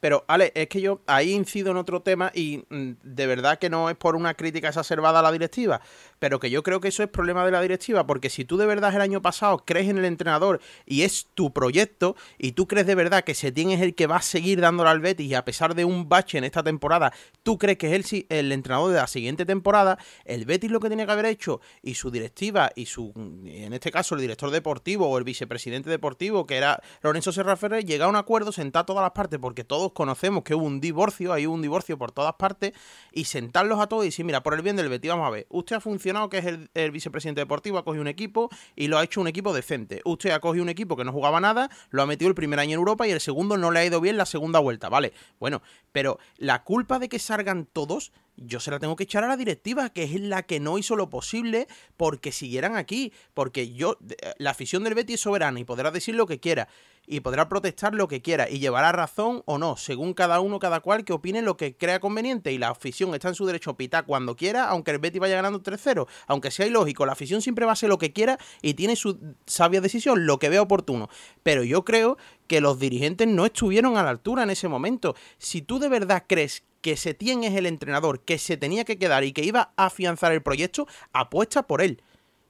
Pero, Ale, es que yo ahí incido en otro tema y mm, de verdad que no es por una crítica exacerbada a la directiva, pero que yo creo que eso es problema de la directiva, porque si tú de verdad el año pasado crees en el entrenador y es tu proyecto y tú crees de verdad que Setién es el que va a seguir dándole al Betis y a pesar de un bache en esta temporada, tú crees que es el, el entrenador de la siguiente temporada, el Betis lo que tiene que haber hecho y su directiva y su, en este caso, el director deportivo o el vicepresidente deportivo, que era Lorenzo Serra Ferrer, llega a un acuerdo, sentar todas las partes, porque todos conocemos que hubo un divorcio, hay un divorcio por todas partes, y sentarlos a todos y decir, mira, por el bien del Betis, vamos a ver, usted ha funcionado, que es el, vicepresidente deportivo, ha cogido un equipo y lo ha hecho un equipo decente. Usted ha cogido un equipo que no jugaba nada, lo ha metido el primer año en Europa y el segundo no le ha ido bien la segunda vuelta, ¿vale? Bueno, pero la culpa de que salgan todos yo se la tengo que echar a la directiva, que es la que no hizo lo posible porque siguieran aquí. Porque yo, la afición del Betis es soberana y podrá decir lo que quiera y podrá protestar lo que quiera y llevará razón o no, según cada uno, cada cual que opine lo que crea conveniente. Y la afición está en su derecho a pitar cuando quiera, aunque el Betis vaya ganando 3-0. Aunque sea ilógico, la afición siempre va a hacer lo que quiera y tiene su sabia decisión, lo que vea oportuno. Pero yo creo que los dirigentes no estuvieron a la altura en ese momento. Si tú de verdad crees que Setién es el entrenador que se tenía que quedar y que iba a afianzar el proyecto, apuesta por él.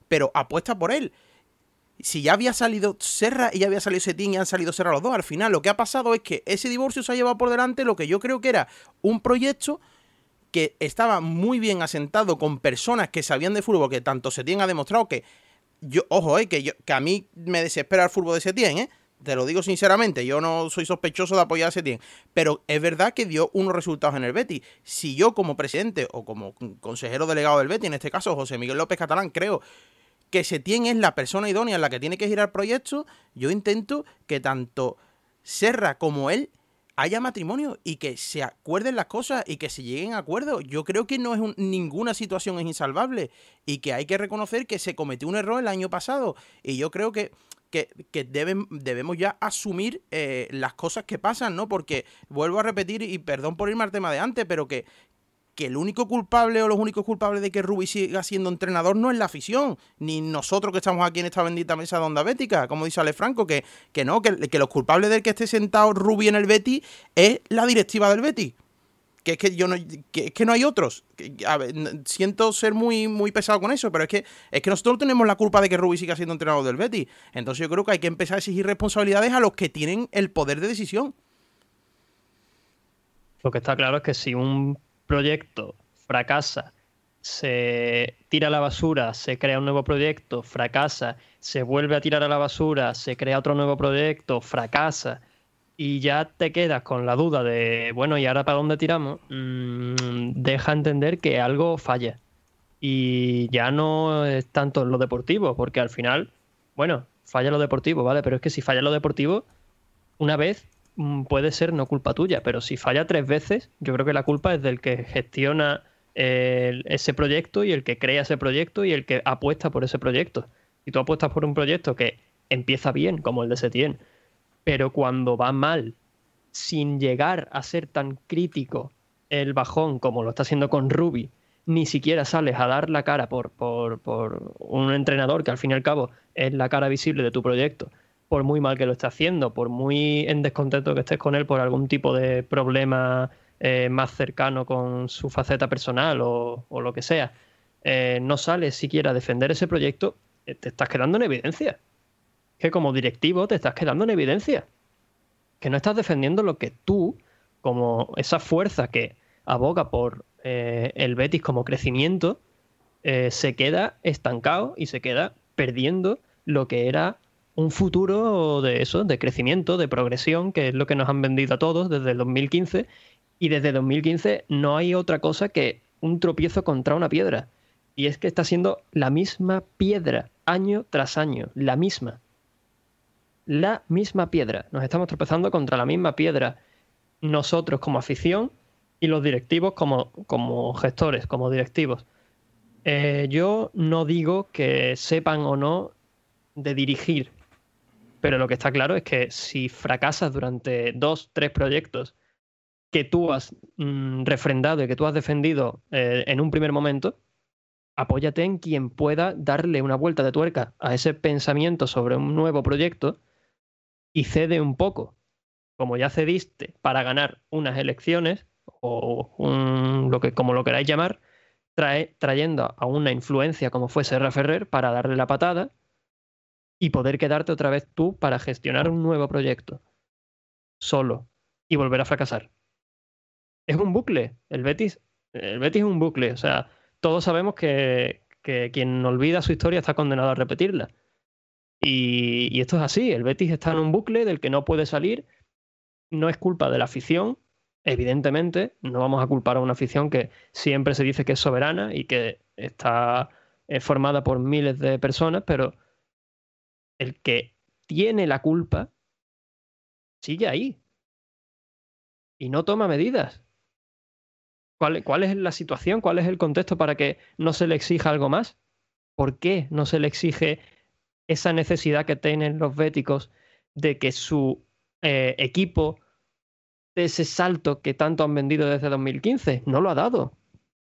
pero apuesta por él. Si ya había salido Serra y ya había salido Setín y han salido Serra los dos, al final lo que ha pasado es que ese divorcio se ha llevado por delante lo que yo creo que era un proyecto que estaba muy bien asentado con personas que sabían de fútbol, que tanto Setién ha demostrado que yo, ojo, eh, que, yo, que a mí me desespera el fútbol de Setién, ¿eh? Te lo digo sinceramente, yo no soy sospechoso de apoyar a Setién, pero es verdad que dio unos resultados en el Betis. Si yo como presidente o como consejero delegado del Betis, en este caso José Miguel López Catalán, creo que Setién es la persona idónea en la que tiene que girar el proyecto, yo intento que tanto Serra como él haya matrimonio y que se acuerden las cosas y que se lleguen a acuerdos. Yo creo que no es ninguna situación es insalvable y que hay que reconocer que se cometió un error el año pasado y yo creo que que, deben, debemos ya asumir eh, las cosas que pasan, ¿no? Porque vuelvo a repetir, y perdón por irme al tema de antes, pero que, que el único culpable o los únicos culpables de que Rubi siga siendo entrenador no es la afición, ni nosotros que estamos aquí en esta bendita mesa de onda bética, como dice Ale Franco, que, que no, que, que los culpables del que esté sentado Rubi en el Betis es la directiva del Betis que es que yo no que, es que no hay otros. siento ser muy muy pesado con eso, pero es que es que nosotros tenemos la culpa de que Rubí siga siendo entrenador del Betis. Entonces yo creo que hay que empezar a exigir responsabilidades a los que tienen el poder de decisión. Lo que está claro es que si un proyecto fracasa, se tira a la basura, se crea un nuevo proyecto, fracasa, se vuelve a tirar a la basura, se crea otro nuevo proyecto, fracasa y ya te quedas con la duda de, bueno, ¿y ahora para dónde tiramos? Mm, deja entender que algo falla. Y ya no es tanto lo deportivo, porque al final, bueno, falla lo deportivo, ¿vale? Pero es que si falla lo deportivo, una vez mm, puede ser no culpa tuya, pero si falla tres veces, yo creo que la culpa es del que gestiona ese proyecto y el que crea ese proyecto y el que apuesta por ese proyecto. Si tú apuestas por un proyecto que empieza bien, como el de Setien, pero cuando va mal, sin llegar a ser tan crítico el bajón como lo está haciendo con Ruby, ni siquiera sales a dar la cara por, por, por, un entrenador que al fin y al cabo es la cara visible de tu proyecto, por muy mal que lo esté haciendo, por muy en descontento que estés con él por algún tipo de problema eh, más cercano con su faceta personal o, lo que sea, eh, no sales siquiera a defender ese proyecto, eh, te estás quedando en evidencia que como directivo te estás quedando en evidencia. Que no estás defendiendo lo que tú, como esa fuerza que aboga por eh, el Betis como crecimiento, eh, se queda estancado y se queda perdiendo lo que era un futuro de eso, de crecimiento, de progresión, que es lo que nos han vendido a todos desde el 2015. Y desde 2015 no hay otra cosa que un tropiezo contra una piedra. Y es que está siendo la misma piedra, año tras año, la misma la misma piedra. Nos estamos tropezando contra la misma piedra. Nosotros como afición y los directivos como, como gestores, como directivos. Eh, yo no digo que sepan o no de dirigir, pero lo que está claro es que si fracasas durante dos, tres proyectos que tú has mm, refrendado y que tú has defendido eh, en un primer momento, apóyate en quien pueda darle una vuelta de tuerca a ese pensamiento sobre un nuevo proyecto y cede un poco, como ya cediste para ganar unas elecciones o lo que como lo queráis llamar, trae, trayendo a una influencia como fue Serra Ferrer para darle la patada y poder quedarte otra vez tú para gestionar un nuevo proyecto solo y volver a fracasar. Es un bucle. El Betis, el Betis es un bucle. O sea, todos sabemos que, que quien olvida su historia está condenado a repetirla. Y, esto es así, el Betis está en un bucle del que no puede salir, no es culpa de la afición, evidentemente, no vamos a culpar a una afición que siempre se dice que es soberana y que está eh, formada por miles de personas, pero el que tiene la culpa sigue ahí y no toma medidas. ¿Cuál, ¿Cuál, es la situación? ¿Cuál es el contexto para que no se le exija algo más? ¿Por qué no se le exige esa necesidad que tienen los béticos de que su eh, equipo de ese salto que tanto han vendido desde 2015. No lo ha dado.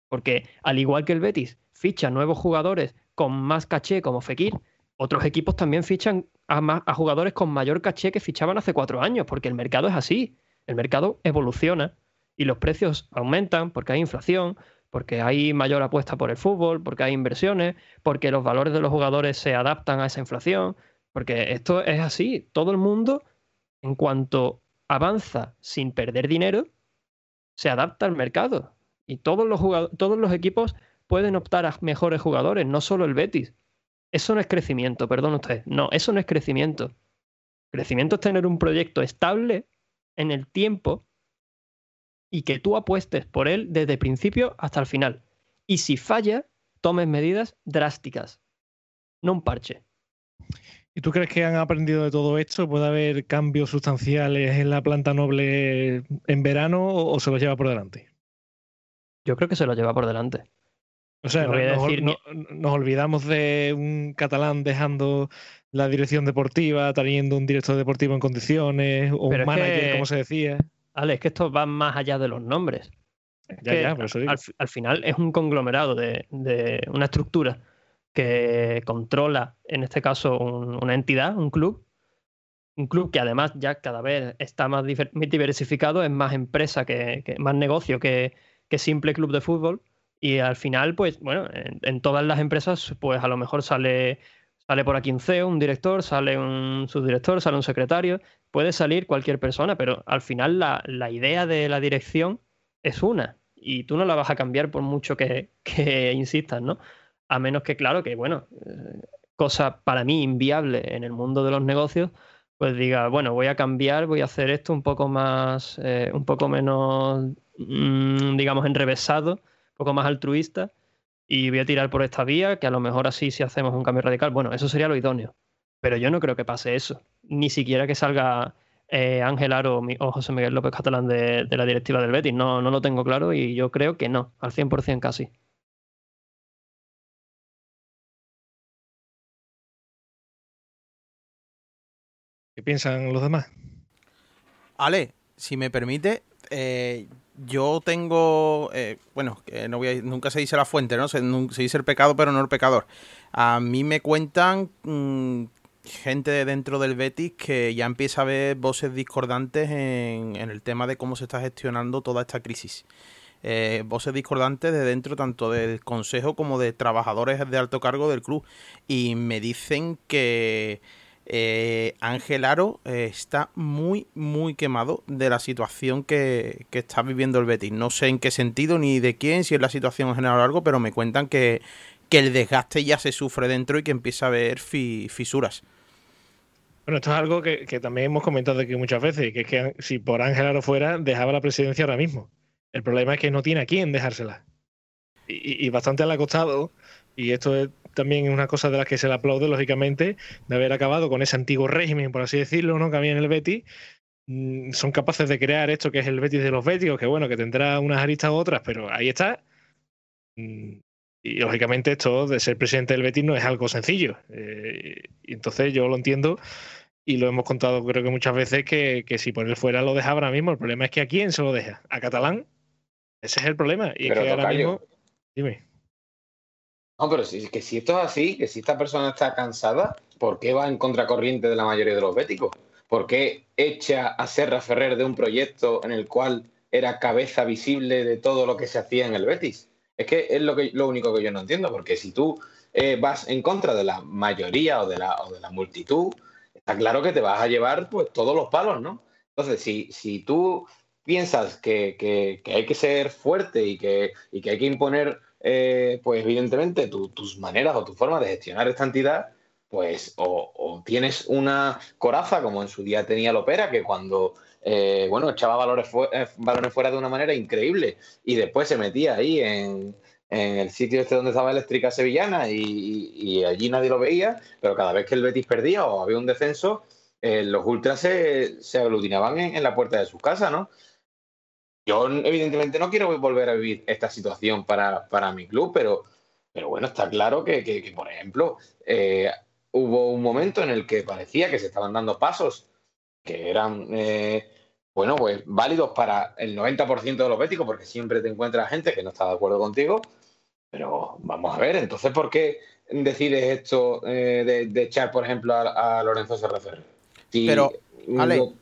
Porque al igual que el Betis ficha nuevos jugadores con más caché como Fekir, otros equipos también fichan a, a jugadores con mayor caché que fichaban hace cuatro años, porque el mercado es así. El mercado evoluciona y los precios aumentan porque hay inflación, porque hay mayor apuesta por el fútbol, porque hay inversiones, porque los valores de los jugadores se adaptan a esa inflación, porque esto es así. Todo el mundo, en cuanto avanza sin perder dinero, se adapta al mercado. Y todos los, todos los equipos pueden optar a mejores jugadores, no solo el Betis. Eso no es crecimiento, perdón usted. No, eso no es crecimiento. Crecimiento es tener un proyecto estable en el tiempo y que tú apuestes por él desde el principio hasta el final. Y si falla, tomes medidas drásticas, no un parche. ¿Y tú crees que han aprendido de todo esto? ¿Puede haber cambios sustanciales en la planta noble en verano o se los lleva por delante? Yo creo que se los lleva por delante. O sea, nos, olvidamos de un catalán dejando la dirección deportiva, teniendo un director deportivo en condiciones, o un manager, como se decía. Ale, es que esto va más allá de los nombres. al, final es un conglomerado de, una estructura que controla, en este caso, una entidad, un club. Un club que además ya cada vez está más diversificado, es más empresa, que, más negocio que, simple club de fútbol. Y al final, pues, bueno, en, todas las empresas, pues a lo mejor sale, sale por aquí un CEO, un director, sale un subdirector, sale un secretario, puede salir cualquier persona, pero al final la, idea de la dirección es una. Y tú no la vas a cambiar por mucho que, que insistas, ¿no? A menos que, claro, que, bueno, eh, cosa para mí inviable en el mundo de los negocios, pues diga, bueno, voy a cambiar, voy a hacer esto un poco más, eh, un poco menos, mm, digamos, enrevesado, un poco más altruista, y voy a tirar por esta vía, que a lo mejor así si hacemos un cambio radical, bueno, eso sería lo idóneo. Pero yo no creo que pase eso. Ni siquiera que salga eh, Ángel Aro o José Miguel López Catalán de, de, la directiva del Betis. No, no lo tengo claro y yo creo que no, al 100% casi. ¿Qué piensan los demás? Ale, si me permite, eh, yo tengo, eh, bueno, no voy nunca se dice la fuente, ¿no? Se, dice el pecado, pero no el pecador. A mí me cuentan mm, gente dentro del Betis que ya empieza a ver voces discordantes en, el tema de cómo se está gestionando toda esta crisis. Eh, voces discordantes de dentro tanto del consejo como de trabajadores de alto cargo del club y me dicen que eh, Ángel Aro eh, está muy, muy quemado de la situación que, está viviendo el Betis. No sé en qué sentido ni de quién, si es la situación en general o algo, pero me cuentan que, el desgaste ya se sufre dentro y que empieza a haber fisuras. Bueno, esto es algo que, también hemos comentado aquí muchas veces, que es que si por Ángel Aro fuera, dejaba la presidencia ahora mismo. El problema es que no tiene a quién dejársela. Y, y bastante le ha costado, y esto es también una cosa de las que se le aplaude, lógicamente, de haber acabado con ese antiguo régimen, por así decirlo, ¿no? que había en el Betis. Mm, son capaces de crear esto que es el Betis de los Betis, que bueno, que tendrá unas aristas u otras, pero ahí está. Mm, y lógicamente esto de ser presidente del Betis no es algo sencillo. Eh, y entonces yo lo entiendo y lo hemos contado creo que muchas veces que, si por él fuera lo deja ahora mismo. El problema es que a quién se lo deja. ¿A Catalán? Ese es el problema. Y es que ahora mismo... Dime. No, pero si, que si esto es así, que si esta persona está cansada, ¿por qué va en contracorriente de la mayoría de los béticos? ¿Por qué echa a Serra Ferrer de un proyecto en el cual era cabeza visible de todo lo que se hacía en el Betis? Es que es lo, que, único que yo no entiendo, porque si tú eh, vas en contra de la mayoría o de la, multitud, está claro que te vas a llevar pues todos los palos, ¿no? Entonces, si, si tú piensas que, hay que ser fuerte y que hay que imponer eh, pues evidentemente tus maneras o tu forma de gestionar esta entidad, pues o, tienes una coraza como en su día tenía Lopera, que cuando, eh, bueno, echaba valores eh, balones fuera de una manera increíble y después se metía ahí en, el sitio este donde estaba Eléctrica Sevillana y, allí nadie lo veía, pero cada vez que el Betis perdía o había un descenso, los ultras se, aglutinaban en, en, la puerta de su casa, ¿no? Yo, evidentemente, no quiero volver a vivir esta situación para, mi club, pero, pero bueno, está claro que, por ejemplo, eh, hubo un momento en el que parecía que se estaban dando pasos que eran, eh, bueno, pues válidos para el 90% de los béticos, porque siempre te encuentras gente que no está de acuerdo contigo. Pero vamos a ver, entonces, ¿por qué decides esto eh, de, echar, por ejemplo, a, Lorenzo Serraferre? pero, Ale,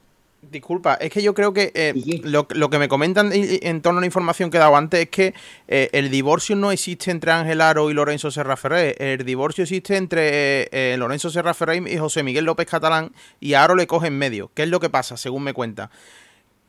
Disculpa, es que yo creo que eh, lo, que me comentan en, torno a la información que he dado antes es que eh, el divorcio no existe entre Ángel Aro y Lorenzo Serra Ferrer. El divorcio existe entre eh, Lorenzo Serra Ferrer y José Miguel López Catalán y Aro le coge en medio. ¿Qué es lo que pasa, según me cuenta?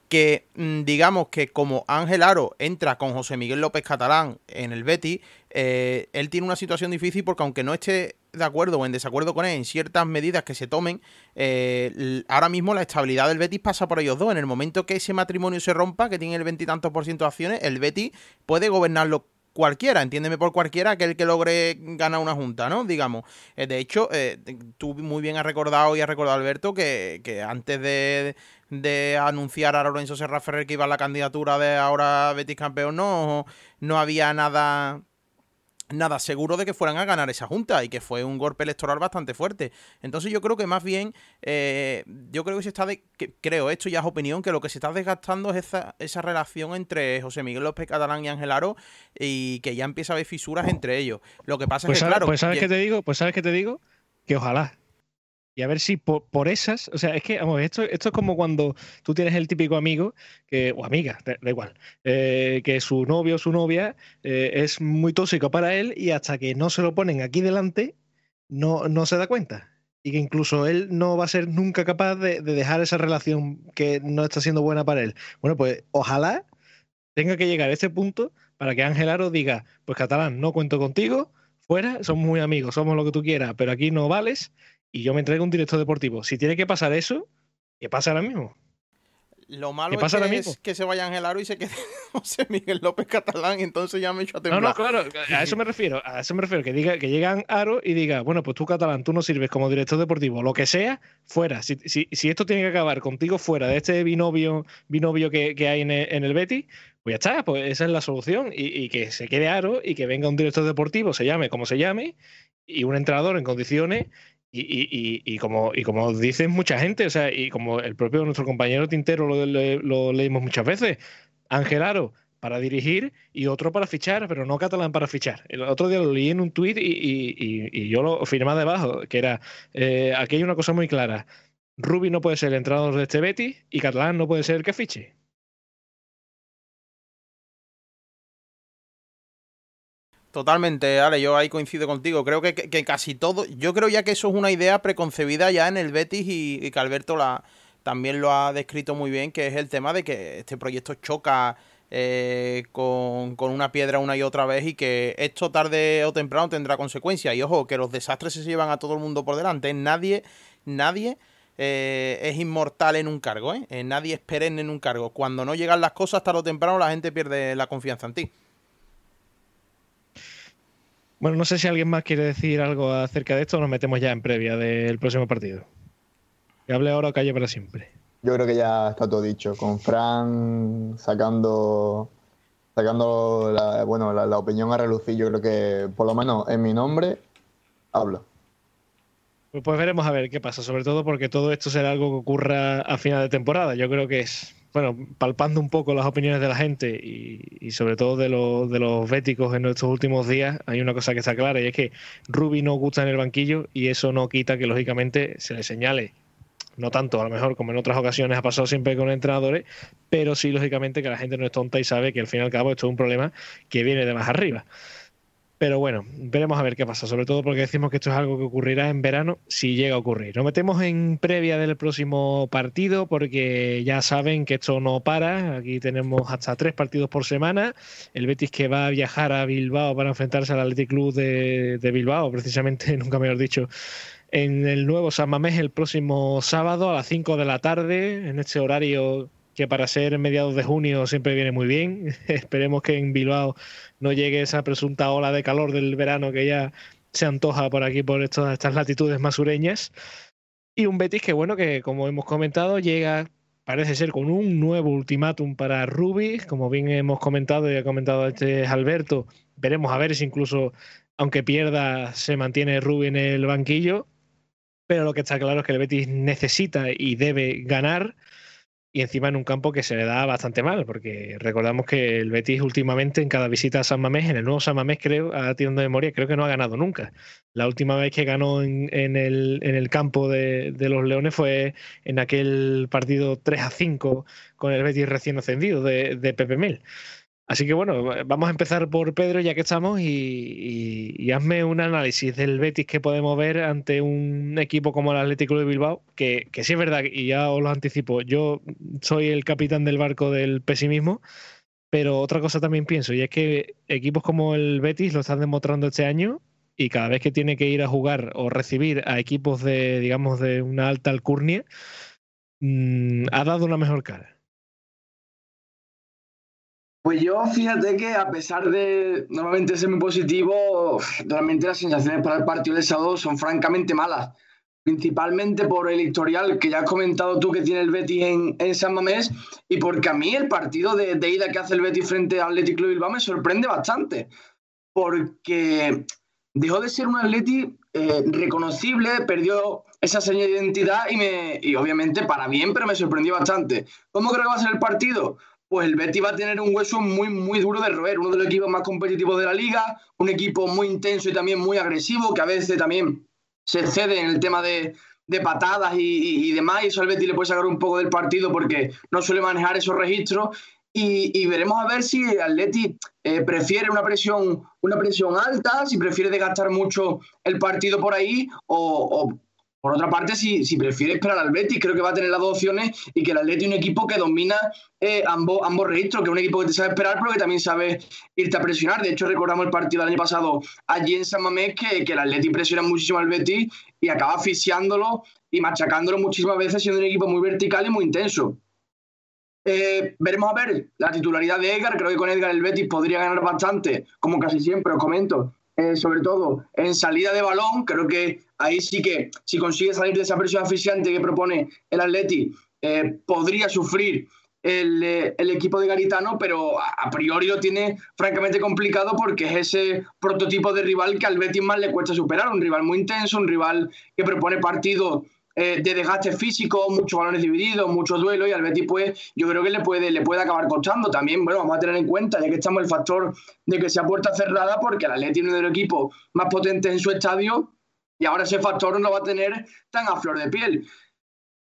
que mm, digamos que como Ángel Aro entra con José Miguel López Catalán en el Betty, él tiene una situación difícil porque aunque no esté de acuerdo o en desacuerdo con él en ciertas medidas que se tomen, eh, ahora mismo la estabilidad del Betis pasa por ellos dos. En el momento que ese matrimonio se rompa, que tiene el veintitantos por ciento de acciones, el Betis puede gobernarlo cualquiera, entiéndeme por cualquiera, aquel que logre ganar una junta, ¿no? Digamos. Eh, de hecho, eh, tú muy bien has recordado y has recordado, Alberto, que, que antes de, de, anunciar a Lorenzo Serra Ferrer que iba a la candidatura de ahora Betis campeón, no, no había nada nada seguro de que fueran a ganar esa junta y que fue un golpe electoral bastante fuerte. Entonces yo creo que más bien, eh, yo creo que se está, de, creo, esto ya es opinión, que lo que se está desgastando es esa, esa relación entre José Miguel López Catalán y Ángel Aro y que ya empieza a haber fisuras entre ellos. Lo que pasa es pues que, claro... Pues sabes que te digo, pues sabes que te digo, que ojalá, y a ver si por, esas, o sea, es que, vamos, esto, esto es como cuando tú tienes el típico amigo, que, o amiga, da, igual, eh, que su novio o su novia eh, es muy tóxico para él y hasta que no se lo ponen aquí delante, no, no se da cuenta. Y que incluso él no va a ser nunca capaz de, de dejar esa relación que no está siendo buena para él. Bueno, pues ojalá tenga que llegar a ese punto para que Ángel Aro diga, pues catalán, no cuento contigo, fuera, somos muy amigos, somos lo que tú quieras, pero aquí no vales y yo me entrego un director deportivo. Si tiene que pasar eso, ¿qué pasa ahora mismo? Lo malo es, que, se vaya Ángel Aro y se quede José Miguel López Catalán y entonces ya me echo a temblar. No, no, claro, a eso me refiero, a eso me refiero, que diga, que llegan Aro y diga, bueno, pues tú Catalán, tú no sirves como director deportivo, lo que sea, fuera. Si, esto tiene que acabar contigo fuera de este binomio, binomio que, hay en el, en Betis, pues ya está, pues esa es la solución. Y, y, que se quede Aro y que venga un director deportivo, se llame como se llame, y un entrenador en condiciones y, y, y, como, y como dicen mucha gente, o sea, y como el propio nuestro compañero Tintero lo, leímos muchas veces, Ángel Aro para dirigir y otro para fichar, pero no catalán para fichar. El otro día lo leí en un tuit y, yo lo firmaba debajo, que era, eh, aquí hay una cosa muy clara, Rubi no puede ser el entrenador de este Betty y catalán no puede ser el que fiche. Totalmente, Ale, yo ahí coincido contigo. Creo que, casi todo, yo creo ya que eso es una idea preconcebida ya en el Betis y, que Alberto la, también lo ha descrito muy bien, que es el tema de que este proyecto choca eh, con, una piedra una y otra vez y que esto tarde o temprano tendrá consecuencias. Y ojo, que los desastres se llevan a todo el mundo por delante. Nadie, nadie eh, es inmortal en un cargo, ¿eh? Nadie es en un cargo. Cuando no llegan las cosas, tarde o temprano la gente pierde la confianza en ti. Bueno, no sé si alguien más quiere decir algo acerca de esto o nos metemos ya en previa del próximo partido. Que hable ahora o calle para siempre. Yo creo que ya está todo dicho. Con Fran sacando sacando la, bueno, la, opinión a relucir, yo creo que por lo menos en mi nombre hablo. Pues, pues veremos a ver qué pasa, sobre todo porque todo esto será algo que ocurra a final de temporada. Yo creo que es bueno, palpando un poco las opiniones de la gente y, sobre todo de, de los béticos en estos últimos días, hay una cosa que está clara y es que Ruby no gusta en el banquillo y eso no quita que lógicamente se le señale, no tanto a lo mejor como en otras ocasiones ha pasado siempre con entrenadores, pero sí lógicamente que la gente no es tonta y sabe que al fin y al cabo esto es un problema que viene de más arriba. Pero bueno, veremos a ver qué pasa, sobre todo porque decimos que esto es algo que ocurrirá en verano si llega a ocurrir. Nos metemos en previa del próximo partido porque ya saben que esto no para. Aquí tenemos hasta tres partidos por semana. El Betis que va a viajar a Bilbao para enfrentarse al Athletic Club de, de Bilbao, precisamente, nunca mejor dicho, en el nuevo San Mamés el próximo sábado a las 5 de la tarde, en este horario que para ser mediados de junio siempre viene muy bien. Esperemos que en Bilbao no llegue esa presunta ola de calor del verano que ya se antoja por aquí, por estas latitudes más sureñas. Y un Betis que, bueno, que como hemos comentado, llega, parece ser, con un nuevo ultimátum para Rubi. Como bien hemos comentado y ha comentado este Alberto, veremos a ver si incluso, aunque pierda, se mantiene Rubi en el banquillo. Pero lo que está claro es que el Betis necesita y debe ganar y encima en un campo que se le da bastante mal, porque recordamos que el Betis últimamente en cada visita a San Mamés, en el nuevo San Mamés creo, a de memoria, creo que no ha ganado nunca. La última vez que ganó en, el, en el, campo de, los Leones fue en aquel partido 3 a 5 con el Betis recién ascendido de, de Pepe Mel. Así que bueno, vamos a empezar por Pedro ya que estamos y, hazme un análisis del Betis que podemos ver ante un equipo como el Atlético de Bilbao, que, que sí es verdad, y ya os lo anticipo, yo soy el capitán del barco del pesimismo, pero otra cosa también pienso, y es que equipos como el Betis lo están demostrando este año y cada vez que tiene que ir a jugar o recibir a equipos de, digamos, de una alta alcurnia, mm, ha dado una mejor cara. Pues yo fíjate que a pesar de normalmente ser muy positivo, realmente las sensaciones para el partido de sábado son francamente malas. Principalmente por el historial que ya has comentado tú que tiene el Betis en, San Mamés y porque a mí el partido de, ida que hace el Betis frente al Atlético de Bilbao me sorprende bastante. Porque dejó de ser un Atleti eh, reconocible, perdió esa señal de identidad y, me, y obviamente para bien, pero me sorprendió bastante. ¿Cómo creo que va a ser el partido? Pues el Betis va a tener un hueso muy, muy duro de roer, uno de los equipos más competitivos de la liga, un equipo muy intenso y también muy agresivo, que a veces también se cede en el tema de, patadas y, demás, y eso al Betis le puede sacar un poco del partido porque no suele manejar esos registros. Y, veremos a ver si el Atleti eh, prefiere una presión, una presión alta, si prefiere desgastar mucho el partido por ahí o por otra parte, si, si prefiere esperar al Betis, creo que va a tener las dos opciones y que el Atleti es un equipo que domina eh, ambos, ambos registros, que es un equipo que te sabe esperar, pero que también sabe irte a presionar. De hecho, recordamos el partido del año pasado allí en San Mamés, que, que el Atleti presiona muchísimo al Betis y acaba asfixiándolo y machacándolo muchísimas veces, siendo un equipo muy vertical y muy intenso. Eh, veremos a ver la titularidad de Edgar. Creo que con Edgar el Betis podría ganar bastante, como casi siempre os comento. Eh, sobre todo en salida de balón, creo que ahí sí que si consigue salir de esa presión asfixiante que propone el Atleti, eh, podría sufrir eh, el, equipo de Garitano, pero a, priori lo tiene francamente complicado porque es ese prototipo de rival que al Betis más le cuesta superar, un rival muy intenso, un rival que propone partidos eh, de desgaste físico, muchos balones divididos, muchos duelos y al Betis pues yo creo que le puede, le puede acabar costando. También, bueno, vamos a tener en cuenta, ya que estamos el factor de que sea puerta cerrada, porque el Atleti es uno de los equipos más potentes en su estadio y ahora ese factor no va a tener tan a flor de piel.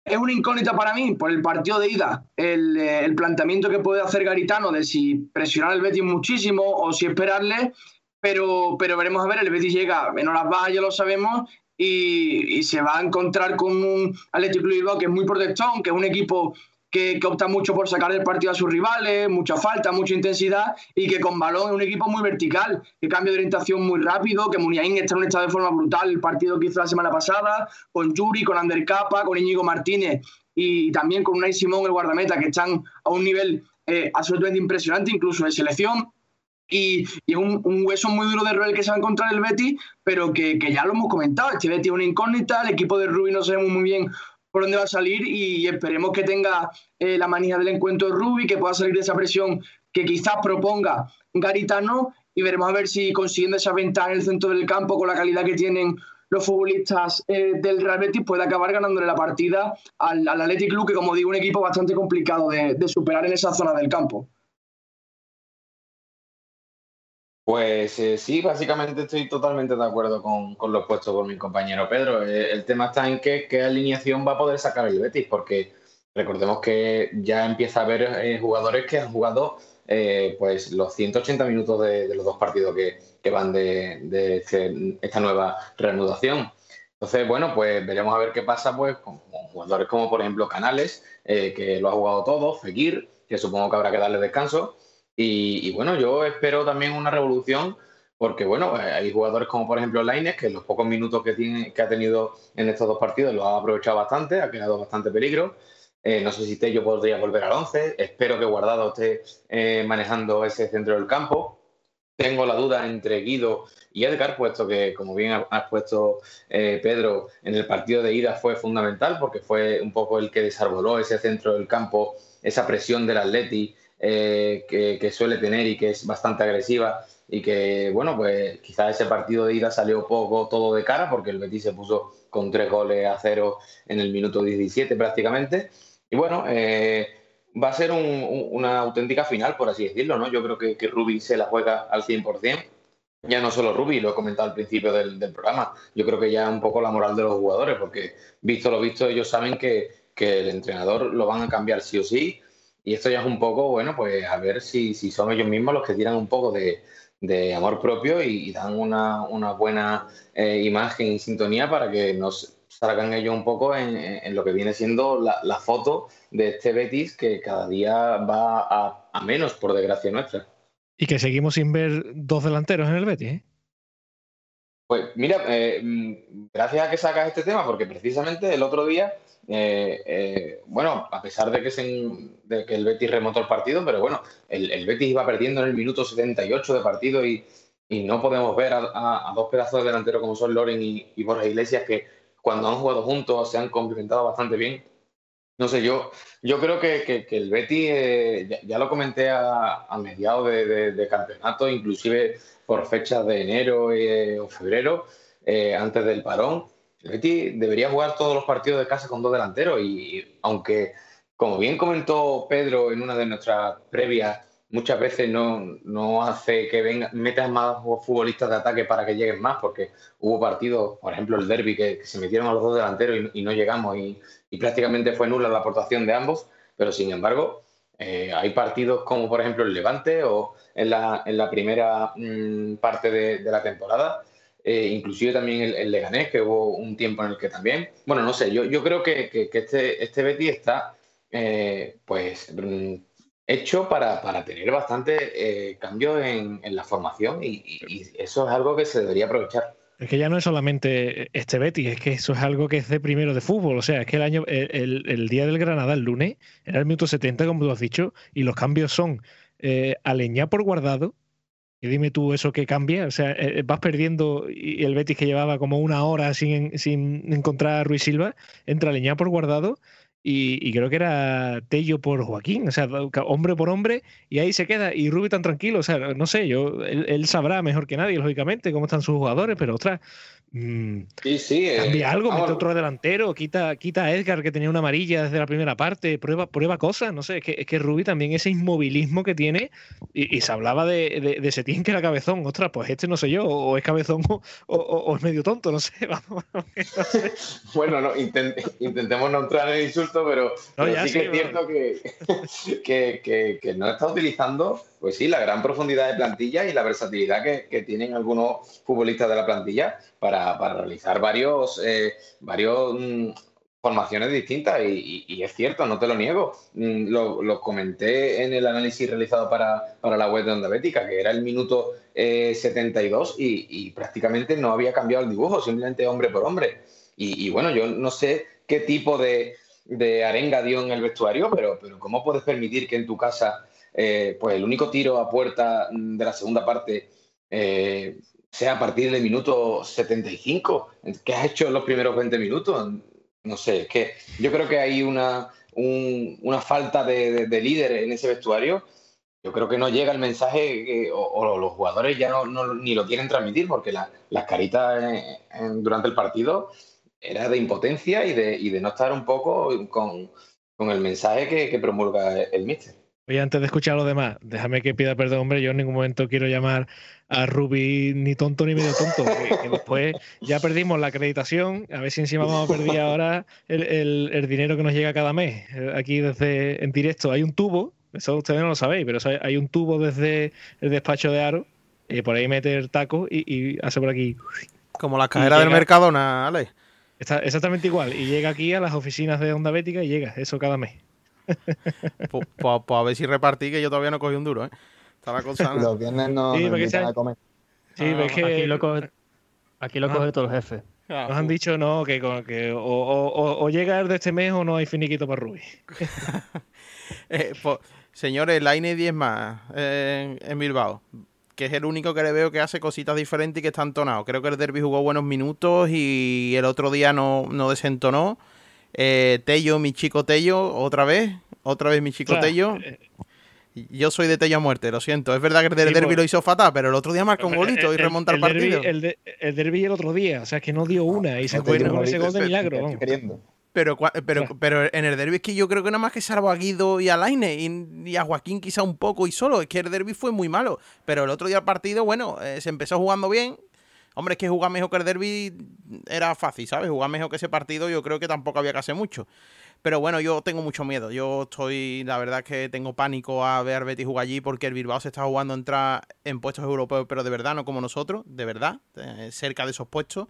Es una incógnita para mí por el partido de ida, el, eh, el planteamiento que puede hacer Garitano de si presionar al Betis muchísimo o si esperarle, pero, pero veremos a ver, el Betis llega en horas bajas, ya lo sabemos, y, se va a encontrar con un Atlético Bilbao que es muy protectón, que es un equipo que, opta mucho por sacar el partido a sus rivales, mucha falta, mucha intensidad y que con balón es un equipo muy vertical, que cambia de orientación muy rápido, que Muniain está en un estado de forma brutal, el partido que hizo la semana pasada, con Yuri, con Ander Capa, con Íñigo Martínez y también con Unai Simón, el guardameta, que están a un nivel eh, absolutamente impresionante, incluso de selección y, es un, hueso muy duro de roer que se va a encontrar el Betty, pero que, ya lo hemos comentado. Este Betty es una incógnita, el equipo de Rubi no sabemos muy bien por dónde va a salir y esperemos que tenga eh, la manija del encuentro de Rubi, que pueda salir de esa presión que quizás proponga Garitano y veremos a ver si consiguiendo esa ventaja en el centro del campo con la calidad que tienen los futbolistas eh, del Real Betis puede acabar ganándole la partida al, al Athletic Club, que como digo, un equipo bastante complicado de superar en esa zona del campo. Pues eh, sí, básicamente estoy totalmente de acuerdo con, con lo puesto por mi compañero Pedro. Eh, el tema está en que, qué alineación va a poder sacar el Betis, porque recordemos que ya empieza a haber eh, jugadores que han jugado pues los 180 minutos de, los dos partidos que, que van de, de este, esta nueva reanudación. Entonces, bueno, pues veremos a ver qué pasa pues con, jugadores como por ejemplo Canales, que lo ha jugado todo, Fekir, que supongo que habrá que darle descanso y, bueno, yo espero también una revolución porque bueno, eh, hay jugadores como por ejemplo Laines, que en los pocos minutos que, tiene, que ha tenido en estos dos partidos lo ha aprovechado bastante, ha creado bastante peligro. Eh, no sé si Tello podría volver al 11, espero que Guardado esté eh, manejando ese centro del campo. Tengo la duda entre Guido y Edgar, puesto que, como bien has puesto Pedro, en el partido de ida fue fundamental porque fue un poco el que desarboló ese centro del campo, esa presión del Atleti eh, que, suele tener y que es bastante agresiva y que, bueno, pues quizás ese partido de ida salió poco todo de cara porque el Betis se puso con tres goles a cero en el minuto 17 prácticamente. Y bueno, eh, va a ser una auténtica final, por así decirlo, ¿no? Yo creo que, que se la juega al 100%. Ya no solo Rubi, lo he comentado al principio del, programa. Yo creo que ya un poco la moral de los jugadores, porque visto lo visto, ellos saben que, que el entrenador lo van a cambiar sí o sí. Y esto ya es un poco, bueno, pues a ver si, si son ellos mismos los que tiran un poco de, de amor propio y, dan una, una buena eh, imagen y sintonía para que nos salgan ellos un poco en, lo que viene siendo la, foto de este Betis que cada día va a, menos, por desgracia nuestra. Y que seguimos sin ver dos delanteros en el Betis. ¿eh? Pues mira, eh, mm, gracias a que sacas este tema, porque precisamente el otro día, eh, bueno, a pesar de que, se, de que el Betis remontó el partido, pero bueno, el, Betis iba perdiendo en el minuto 78 de partido y, no podemos ver a, dos pedazos de delantero como son Loren y, y Borja Iglesias que cuando han jugado juntos se han complementado bastante bien. No sé, yo, yo creo que, el Betty, eh, ya, lo comenté a, mediados de, campeonato, inclusive por fechas de enero eh, o febrero, eh, antes del parón, el Betty debería jugar todos los partidos de casa con dos delanteros y aunque, como bien comentó Pedro en una de nuestras previas, muchas veces no, hace que venga, metas más futbolistas de ataque para que lleguen más, porque hubo partidos, por ejemplo el derby, que, se metieron a los dos delanteros y, no llegamos y, prácticamente fue nula la aportación de ambos, pero sin embargo eh, hay partidos como por ejemplo el Levante o en la, en la primera mm, parte de, la temporada. Eh, inclusive también el, Leganés, que hubo un tiempo en el que también, bueno, no sé, yo, yo creo que, este, este Betty está eh, pues mm, hecho para, para tener bastante eh, cambio en, la formación y, eso es algo que se debería aprovechar. Es que ya no es solamente este Betty, es que eso es algo que es de primero de fútbol. O sea, es que el año, el, día del Granada, el lunes, era el minuto 70, como tú has dicho, y los cambios son eh, Aleñá por guardado. Y dime tú eso que cambia. O sea, eh, vas perdiendo y el Betis que llevaba como una hora sin, sin encontrar a Ruiz Silva, entra Aleñá por guardado y, creo que era Tello por Joaquín, o sea, hombre por hombre, y ahí se queda. Y Rubi tan tranquilo, o sea, no sé, yo él, sabrá mejor que nadie, lógicamente, cómo están sus jugadores, pero ostras, mm, sí, sí, eh, cambia algo, mete otro delantero, quita, quita a Edgar, que tenía una amarilla desde la primera parte, prueba, prueba cosas, no sé, es que, es que Rubi también ese inmovilismo que tiene, y, se hablaba de, de, de, Setién que era cabezón, ostras, pues este no sé yo, o es cabezón o, es medio tonto, no sé, vamos. bueno, no, intentemos no entrar en el insulto pero, sí que es cierto que, que, no está utilizando, pues sí, la gran profundidad de plantilla y la versatilidad que, tienen algunos futbolistas de la plantilla para, realizar varios, eh, varios mm, formaciones distintas y, es cierto, no te lo niego. Mm, lo, comenté en el análisis realizado para, la web de Onda Bética, que era el minuto 72 eh, y, prácticamente no había cambiado el dibujo, simplemente hombre por hombre. y bueno, yo no sé qué tipo de, de arenga dio en el vestuario, pero, pero ¿cómo puedes permitir que en tu casa eh, pues el único tiro a puerta de la segunda parte eh, sea a partir del minuto 75? ¿Qué has hecho en los primeros 20 minutos? No sé, es que yo creo que hay una, una falta de, líder en ese vestuario. Yo creo que no llega el mensaje o, los jugadores ya no, ni lo quieren transmitir porque las caritas durante el partido era de impotencia y de, y de no estar un poco con, el mensaje que, promulga el míster. Oye, antes de escuchar a los demás, déjame que pida perdón, hombre. Yo en ningún momento quiero llamar a Ruby ni tonto ni medio tonto. Que, después ya perdimos la acreditación. A ver si encima vamos a perder ahora el, dinero que nos llega cada mes. Aquí desde en directo hay un tubo, eso ustedes no lo sabéis, pero hay un tubo desde el despacho de Aro. Y por ahí meter taco y, y hace por aquí. Como la cajera del Mercadona, Ale. Está exactamente igual. Y llega aquí a las oficinas de Onda Bética y llega, eso cada mes. pues, pues, pues, a ver si repartí, que yo todavía no cogí un duro, ¿eh? Estaba cosa. Los viernes no sí, me a comer. Sí, ah, que aquí lo coge, aquí lo coge todo el jefe. Ah, Nos han dicho no, que, que o, o, o, llega el de este mes o no hay finiquito para Ruby. eh, pues, señores, Line 10 más eh, en Bilbao que es el único que le veo que hace cositas diferentes y que está entonado. Creo que el Derby jugó buenos minutos y el otro día no, no desentonó. Eh, Tello, mi chico Tello, otra vez, otra vez mi chico Tello. Eh, yo soy de Tello a muerte, lo siento. Es verdad que el derby lo hizo fatal, pero el otro día marcó un golito y remonta el, partido. el, derby el otro día, o sea, que no dio una y se fue ese gol de milagro. Pero, pero, pero en el derby es que yo creo que nada más que salvo a Guido y a Laine y, a Joaquín quizá un poco y solo. Es que el derby fue muy malo. Pero el otro día el partido, bueno, eh, se empezó jugando bien. Hombre, es que jugar mejor que el derby era fácil, ¿sabes? Jugar mejor que ese partido yo creo que tampoco había que hacer mucho. Pero bueno, yo tengo mucho miedo. Yo estoy, la verdad es que tengo pánico a ver Betis jugar allí porque el Bilbao se está jugando a entrar en puestos europeos, pero de verdad, no como nosotros, de verdad, eh, cerca de esos puestos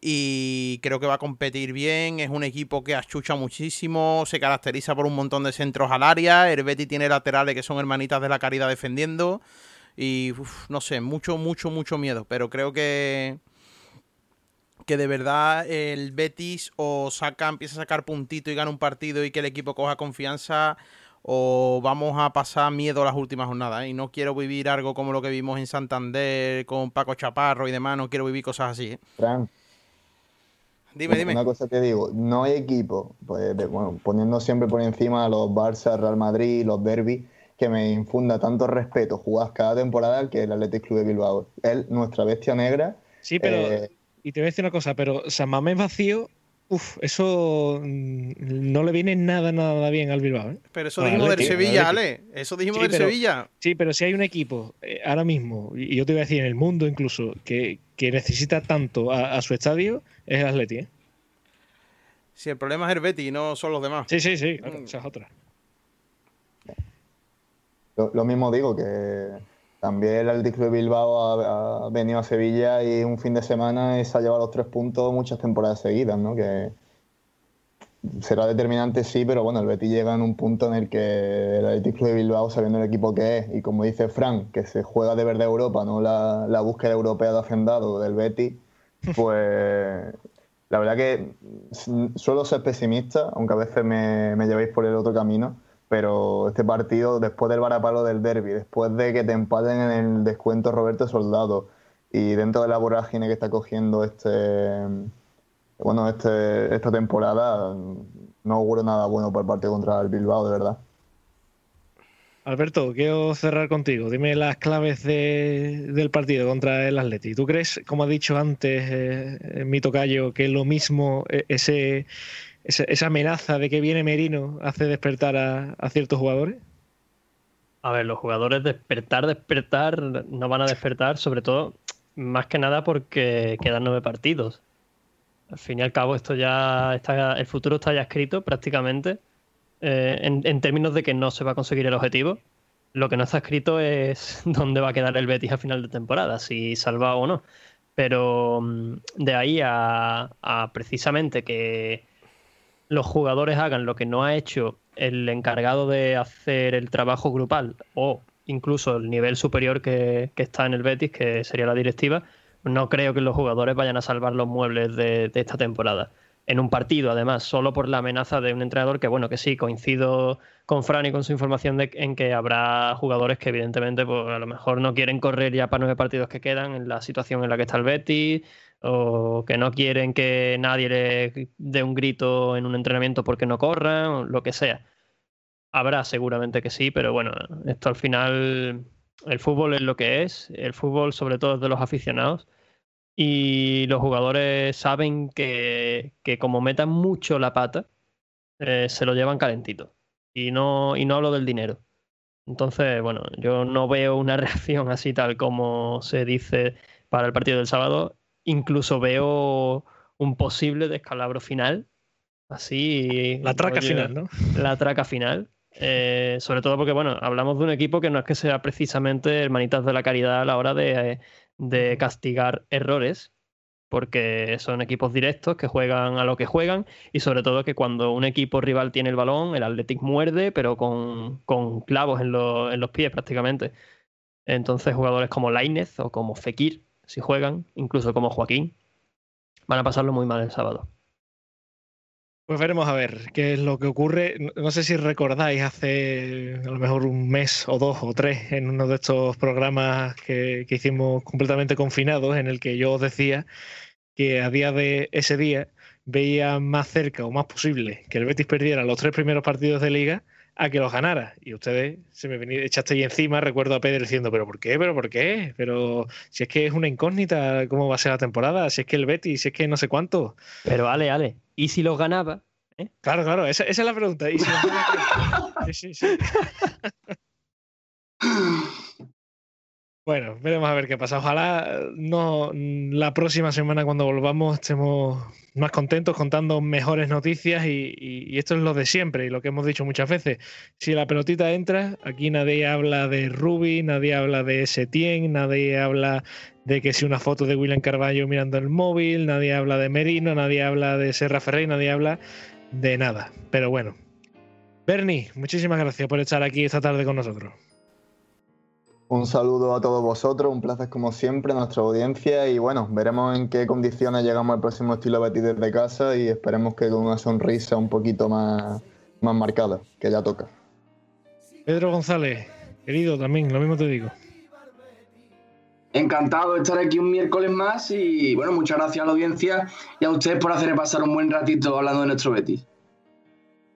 y creo que va a competir bien. Es un equipo que achucha muchísimo, se caracteriza por un montón de centros al área. El Betty tiene laterales que son hermanitas de la caridad defendiendo. Y no sé, mucho, mucho, mucho miedo. Pero creo que. Que de verdad el Betis o saca, empieza a sacar puntito y gana un partido y que el equipo coja confianza. O vamos a pasar miedo las últimas jornadas. ¿eh? Y no quiero vivir algo como lo que vimos en Santander con Paco Chaparro y demás. No quiero vivir cosas así. ¿eh? Dime, dime. Una cosa que digo, no hay equipo, pues, bueno, poniendo siempre por encima a los Barça, Real Madrid, los Derby, que me infunda tanto respeto jugar cada temporada que el Athletic Club de Bilbao. Él, nuestra bestia negra. Sí, pero. Eh, y te voy a decir una cosa, pero San Mamés vacío, uff, eso mm, no le viene nada, nada bien al Bilbao. ¿eh? Pero eso dijimos del Sevilla, Ale. Eso dijimos del Sevilla. Sí, pero si hay un equipo eh, ahora mismo, y yo te voy a decir en el mundo incluso, que, necesita tanto a, su estadio, es el Atleti. ¿eh? Si el problema es el Betty y no son los demás. Sí, sí, sí, mm. esa es otra. Lo, mismo digo, que también el Atlético de Bilbao ha, venido a Sevilla y un fin de semana se ha llevado los tres puntos muchas temporadas seguidas, ¿no? Que será determinante, sí, pero bueno, el Betty llega en un punto en el que el Atlético de Bilbao, sabiendo el equipo que es, y como dice Frank, que se juega de verde Europa, no la, búsqueda europea de hacendado del Betty, pues la verdad que suelo ser pesimista, aunque a veces me, llevéis por el otro camino, pero este partido, después del varapalo del derby, después de que te empaten en el descuento Roberto Soldado y dentro de la vorágine que está cogiendo este bueno este, esta temporada, no auguro nada bueno por el partido contra el Bilbao, de verdad. Alberto, quiero cerrar contigo. Dime las claves del partido contra el Atleti. ¿Tú crees, como ha dicho antes eh, mi tocayo, que lo mismo, e, ese, esa amenaza de que viene Merino hace despertar a, ciertos jugadores? A ver, los jugadores despertar, despertar, no van a despertar, sobre todo, más que nada porque quedan nueve partidos. Al fin y al cabo, esto ya está, el futuro está ya escrito prácticamente eh, en, términos de que no se va a conseguir el objetivo. Lo que no está escrito es dónde va a quedar el Betis a final de temporada, si salva o no. Pero mm, de ahí a, precisamente que los jugadores hagan lo que no ha hecho el encargado de hacer el trabajo grupal o incluso el nivel superior que, está en el Betis, que sería la directiva, no creo que los jugadores vayan a salvar los muebles de esta temporada. En un partido, además, solo por la amenaza de un entrenador que, bueno, que sí, coincido con Fran y con su información de, en que habrá jugadores que evidentemente pues, a lo mejor no quieren correr ya para nueve partidos que quedan en la situación en la que está el Betis o que no quieren que nadie le dé un grito en un entrenamiento porque no corran, o lo que sea. Habrá seguramente que sí, pero bueno, esto al final, el fútbol es lo que es, el fútbol sobre todo es de los aficionados y los jugadores saben que, como metan mucho la pata, eh, se lo llevan calentito. Y no, y no hablo del dinero. Entonces, bueno, yo no veo una reacción así tal como se dice para el partido del sábado. Incluso veo un posible descalabro final. Así. La traca final, ¿no? La traca final. Eh, sobre todo porque, bueno, hablamos de un equipo que no es que sea precisamente hermanitas de la caridad a la hora de, de castigar errores, porque son equipos directos que juegan a lo que juegan y sobre todo que cuando un equipo rival tiene el balón, el Athletic muerde, pero con, clavos en, en, los pies prácticamente. Entonces jugadores como Lainez o como Fekir, si juegan, incluso como Joaquín, van a pasarlo muy mal el sábado. Pues veremos a ver qué es lo que ocurre. No sé si recordáis hace a lo mejor un mes o dos o tres en uno de estos programas que, hicimos completamente confinados en el que yo os decía que a día de ese día veía más cerca o más posible que el Betis perdiera los tres primeros partidos de liga a que los ganara. Y ustedes se me venía, echaste ahí encima, recuerdo a Pedro diciendo, pero ¿por qué? ¿Pero por qué? Pero si es que es una incógnita cómo va a ser la temporada, si es que el Betis, si es que no sé cuánto. Pero Ale, Ale, ¿y si los ganaba? ¿Eh? Claro, claro, esa, es la pregunta. sí, sí, sí. Bueno, veremos a ver qué pasa. Ojalá no la próxima semana cuando volvamos estemos más contentos contando mejores noticias y, esto es lo de siempre y lo que hemos dicho muchas veces. Si la pelotita entra, aquí nadie habla de Ruby, nadie habla de Setien, nadie habla de que si una foto de William Carballo mirando el móvil, nadie habla de Merino, nadie habla de Serra Ferrey, nadie habla de nada. Pero bueno. Bernie, muchísimas gracias por estar aquí esta tarde con nosotros. Un saludo a todos vosotros, un placer como siempre, a nuestra audiencia y bueno, veremos en qué condiciones llegamos al próximo estilo Betis desde casa y esperemos que con una sonrisa un poquito más, más marcada, que ya toca. Pedro González, querido también, lo mismo te digo. Encantado de estar aquí un miércoles más y bueno, muchas gracias a la audiencia y a ustedes por hacerme pasar un buen ratito hablando de nuestro Betis.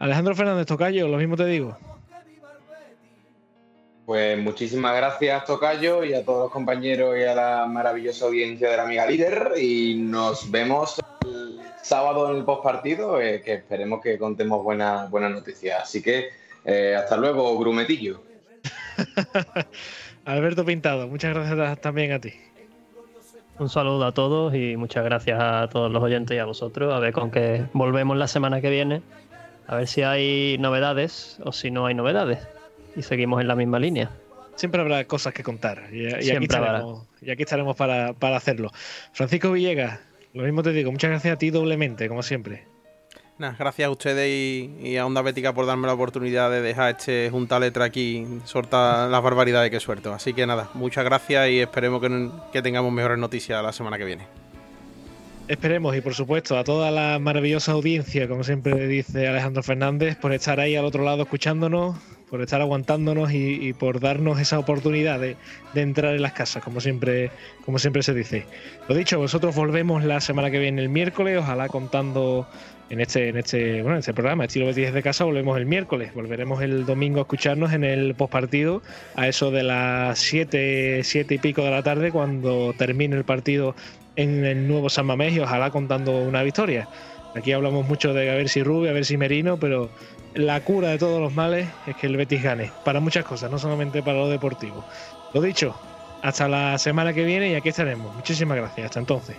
Alejandro Fernández Tocayo, lo mismo te digo. Pues muchísimas gracias, Tocayo, y a todos los compañeros y a la maravillosa audiencia de la Amiga Líder. Y nos vemos el sábado en el postpartido, eh, que esperemos que contemos buenas buenas noticias. Así que eh, hasta luego, Grumetillo. Alberto Pintado, muchas gracias también a ti. Un saludo a todos y muchas gracias a todos los oyentes y a vosotros. A ver con qué volvemos la semana que viene. A ver si hay novedades o si no hay novedades y seguimos en la misma línea. Siempre habrá cosas que contar y, aquí, estaremos, y aquí estaremos para, hacerlo. Francisco Villegas, lo mismo te digo, muchas gracias a ti doblemente, como siempre. gracias a ustedes y, a Onda Bética por darme la oportunidad de dejar este junta letra aquí, sorta las barbaridades que suelto. Así que nada, muchas gracias y esperemos que, que tengamos mejores noticias la semana que viene. Esperemos y por supuesto a toda la maravillosa audiencia, como siempre dice Alejandro Fernández, por estar ahí al otro lado escuchándonos, por estar aguantándonos y, por darnos esa oportunidad de, entrar en las casas, como siempre, como siempre se dice. Lo dicho, vosotros volvemos la semana que viene el miércoles, ojalá contando en este, en este, bueno, en este programa, estilo Betis de casa, volvemos el miércoles, volveremos el domingo a escucharnos en el postpartido a eso de las 7, siete y pico de la tarde, cuando termine el partido en el nuevo San Mamés y ojalá contando una victoria. Aquí hablamos mucho de a ver si Rubio, a ver si Merino, pero la cura de todos los males es que el Betis gane, para muchas cosas, no solamente para lo deportivo. Lo dicho, hasta la semana que viene y aquí estaremos. Muchísimas gracias, hasta entonces.